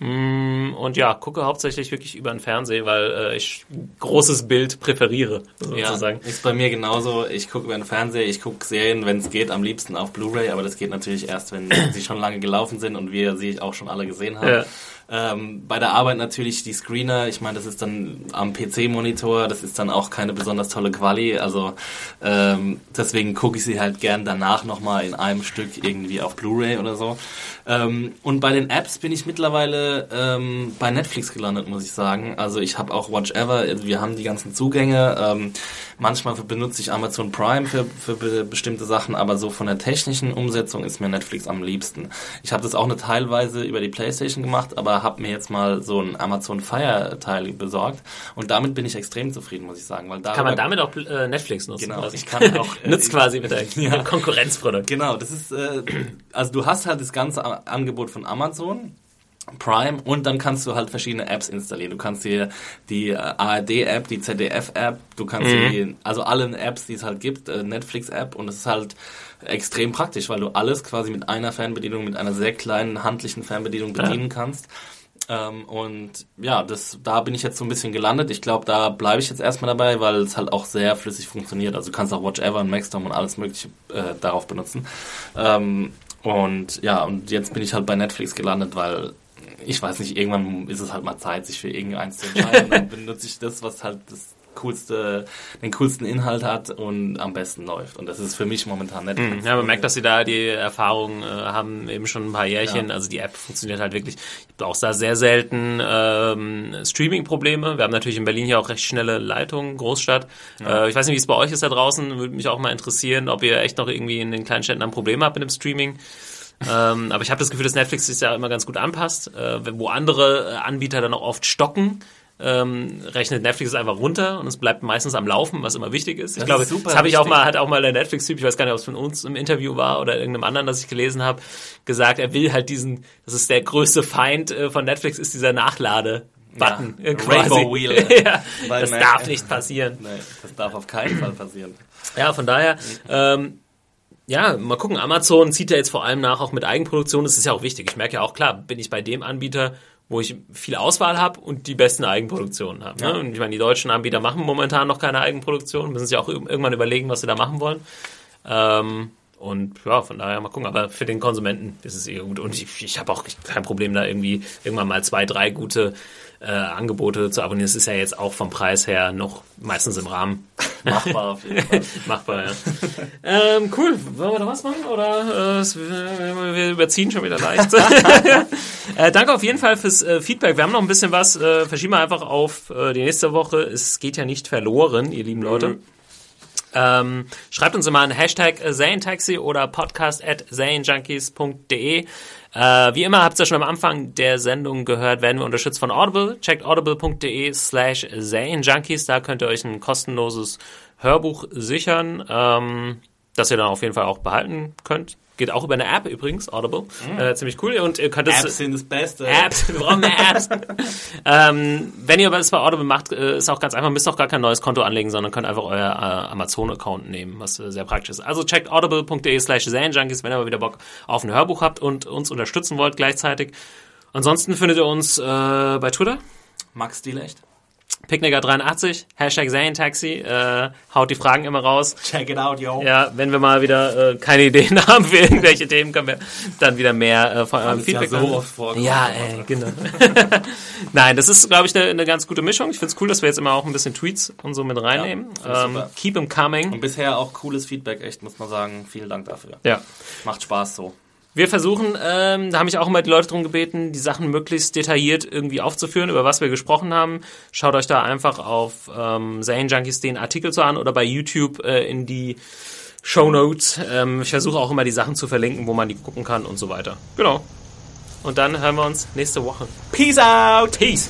Und ja, gucke hauptsächlich wirklich über den Fernseher, weil äh, ich großes Bild präferiere, Ja, sozusagen. ist bei mir genauso. Ich gucke über den Fernseher, ich gucke Serien, wenn es geht, am liebsten auf Blu-ray, aber das geht natürlich erst, wenn sie schon lange gelaufen sind und wir sie auch schon alle gesehen haben. Ja. Ähm, bei der Arbeit natürlich die Screener, ich meine, das ist dann am PC-Monitor, das ist dann auch keine besonders tolle Quali, also ähm, deswegen gucke ich sie halt gern danach nochmal in einem Stück irgendwie auf Blu-ray oder so. Ähm, und bei den Apps bin ich mittlerweile ähm, bei Netflix gelandet, muss ich sagen. Also ich habe auch Watch Ever, wir haben die ganzen Zugänge. Ähm, manchmal benutze ich Amazon Prime für, für be bestimmte Sachen, aber so von der technischen Umsetzung ist mir Netflix am liebsten. Ich habe das auch eine teilweise über die Playstation gemacht, aber habe mir jetzt mal so ein Amazon Fire Teil besorgt und damit bin ich extrem zufrieden, muss ich sagen. Weil Kann man damit auch äh, Netflix nutzen? Genau, quasi? ich kann [LAUGHS] auch, äh, Nutzt quasi mit, [LAUGHS] der, Ja. Konkurrenzprodukt. Genau, das ist, äh, also du hast halt das ganze Angebot von Amazon. Prime und dann kannst du halt verschiedene Apps installieren. Du kannst dir die äh, ARD-App, die ZDF-App, du kannst die, also alle Apps, die es halt gibt, äh, Netflix-App und es ist halt extrem praktisch, weil du alles quasi mit einer Fernbedienung, mit einer sehr kleinen handlichen Fernbedienung bedienen kannst. Ähm, und ja, das, da bin ich jetzt so ein bisschen gelandet. Ich glaube, da bleibe ich jetzt erstmal dabei, weil es halt auch sehr flüssig funktioniert. Also du kannst auch Watch Ever und Maxdome und alles mögliche äh, darauf benutzen. Ähm, und ja, und jetzt bin ich halt bei Netflix gelandet, weil ich weiß nicht, irgendwann ist es halt mal Zeit, sich für irgendeins zu entscheiden. [LAUGHS] Und dann benutze ich das, was halt das coolste, den coolsten Inhalt hat und am besten läuft. Und das ist für mich momentan Netflix. Mhm. Ja, man merkt, dass sie da die Erfahrung äh, haben, eben schon ein paar Jährchen. Ja. Also die App funktioniert halt wirklich. Ich habe auch da sehr selten ähm, Streaming-Probleme. Wir haben natürlich in Berlin hier auch recht schnelle Leitungen, Großstadt. Äh, ich weiß nicht, wie es bei euch ist da draußen. Würde mich auch mal interessieren, ob ihr echt noch irgendwie in den kleinen Städten ein Problem habt mit dem Streaming. Ähm, aber ich habe das Gefühl, dass Netflix sich ja immer ganz gut anpasst, äh, wo andere äh, Anbieter dann auch oft stocken. Ähm, rechnet Netflix es einfach runter und es bleibt meistens am Laufen, was immer wichtig ist. Ich Das glaube, ist das habe ich auch mal, hat auch mal der Netflix-Typ, ich weiß gar nicht, ob es von uns im Interview war oder irgendeinem anderen, das ich gelesen habe, gesagt, er will halt diesen, das ist der größte Feind äh, von Netflix, ist dieser Nachlade-Button. Ja, äh. Rainbow Wheel. [LAUGHS] ja, das darf nicht passieren. Nee, das darf auf keinen Fall passieren. Ja, von daher, ähm, ja, mal gucken. Amazon zieht ja jetzt vor allem nach, auch mit Eigenproduktion. Das ist ja auch wichtig. Ich merke ja auch, klar, bin ich bei dem Anbieter, wo ich viel Auswahl habe und die besten Eigenproduktionen habe. Ne? Ja. Und ich meine, die deutschen Anbieter machen momentan noch keine Eigenproduktion, müssen sich auch ir- irgendwann überlegen, was sie da machen wollen. Ähm, und ja, von daher mal gucken. Aber für den Konsumenten ist es eher gut. Und ich, ich habe auch kein Problem, da irgendwie irgendwann mal zwei, drei gute äh, Angebote zu abonnieren. Das ist ja jetzt auch vom Preis her noch meistens im Rahmen. Machbar auf jeden Fall. [LAUGHS] Machbar, ja. ähm, cool. Wollen wir da was machen? Oder äh, es- wir überziehen schon wieder leicht? [LAUGHS] äh, danke auf jeden Fall fürs äh, Feedback. Wir haben noch ein bisschen was. Äh, verschieben wir einfach auf äh, die nächste Woche. Es geht ja nicht verloren, ihr lieben Leute. Ähm, schreibt uns immer an Hashtag Zanetaxi oder podcast at zanejunkies.de. Äh, wie immer habt ihr schon am Anfang der Sendung gehört, werden wir unterstützt von Audible. Checkt audible.de slash Zanejunkies. Da könnt ihr euch ein kostenloses Hörbuch sichern, ähm, das ihr dann auf jeden Fall auch behalten könnt. Geht auch über eine App übrigens, Audible. Äh, ziemlich cool. Und ihr könnt es... Apps sind das Beste. Apps, wir brauchen mehr Apps. [LAUGHS] ähm, wenn ihr es bei Audible macht, äh, ist auch ganz einfach, müsst auch gar kein neues Konto anlegen, sondern könnt einfach euer äh, Amazon-Account nehmen, was äh, sehr praktisch ist. Also checkt audible.de slash Junkies, wenn ihr mal wieder Bock auf ein Hörbuch habt und uns unterstützen wollt gleichzeitig. Ansonsten findet ihr uns äh, bei Twitter, Max Dielecht. Picknicker83, Hashtag Zanetaxi, äh, haut die Fragen immer raus. Check it out, yo. Ja, wenn wir mal wieder äh, keine Ideen [LAUGHS] haben für irgendwelche Themen, können wir dann wieder mehr äh, von eurem ist ja Feedback so oft vorgekommen. Ja, ey, genau. [LAUGHS] Nein, das ist, glaube ich, eine eine ganz gute Mischung. Ich finde es cool, dass wir jetzt immer auch ein bisschen Tweets und so mit reinnehmen. Ja, ähm, keep them coming. Und bisher auch cooles Feedback, echt, muss man sagen. Vielen Dank dafür. Ja. Macht Spaß so. Wir versuchen, ähm, da haben mich auch immer die Leute darum gebeten, die Sachen möglichst detailliert irgendwie aufzuführen, über was wir gesprochen haben. Schaut euch da einfach auf ähm, Zane Junkies den Artikel so an oder bei YouTube äh, in die Show Notes. Ähm, ich versuche auch immer die Sachen zu verlinken, wo man die gucken kann und so weiter. Genau. Und dann hören wir uns nächste Woche. Peace out! Peace!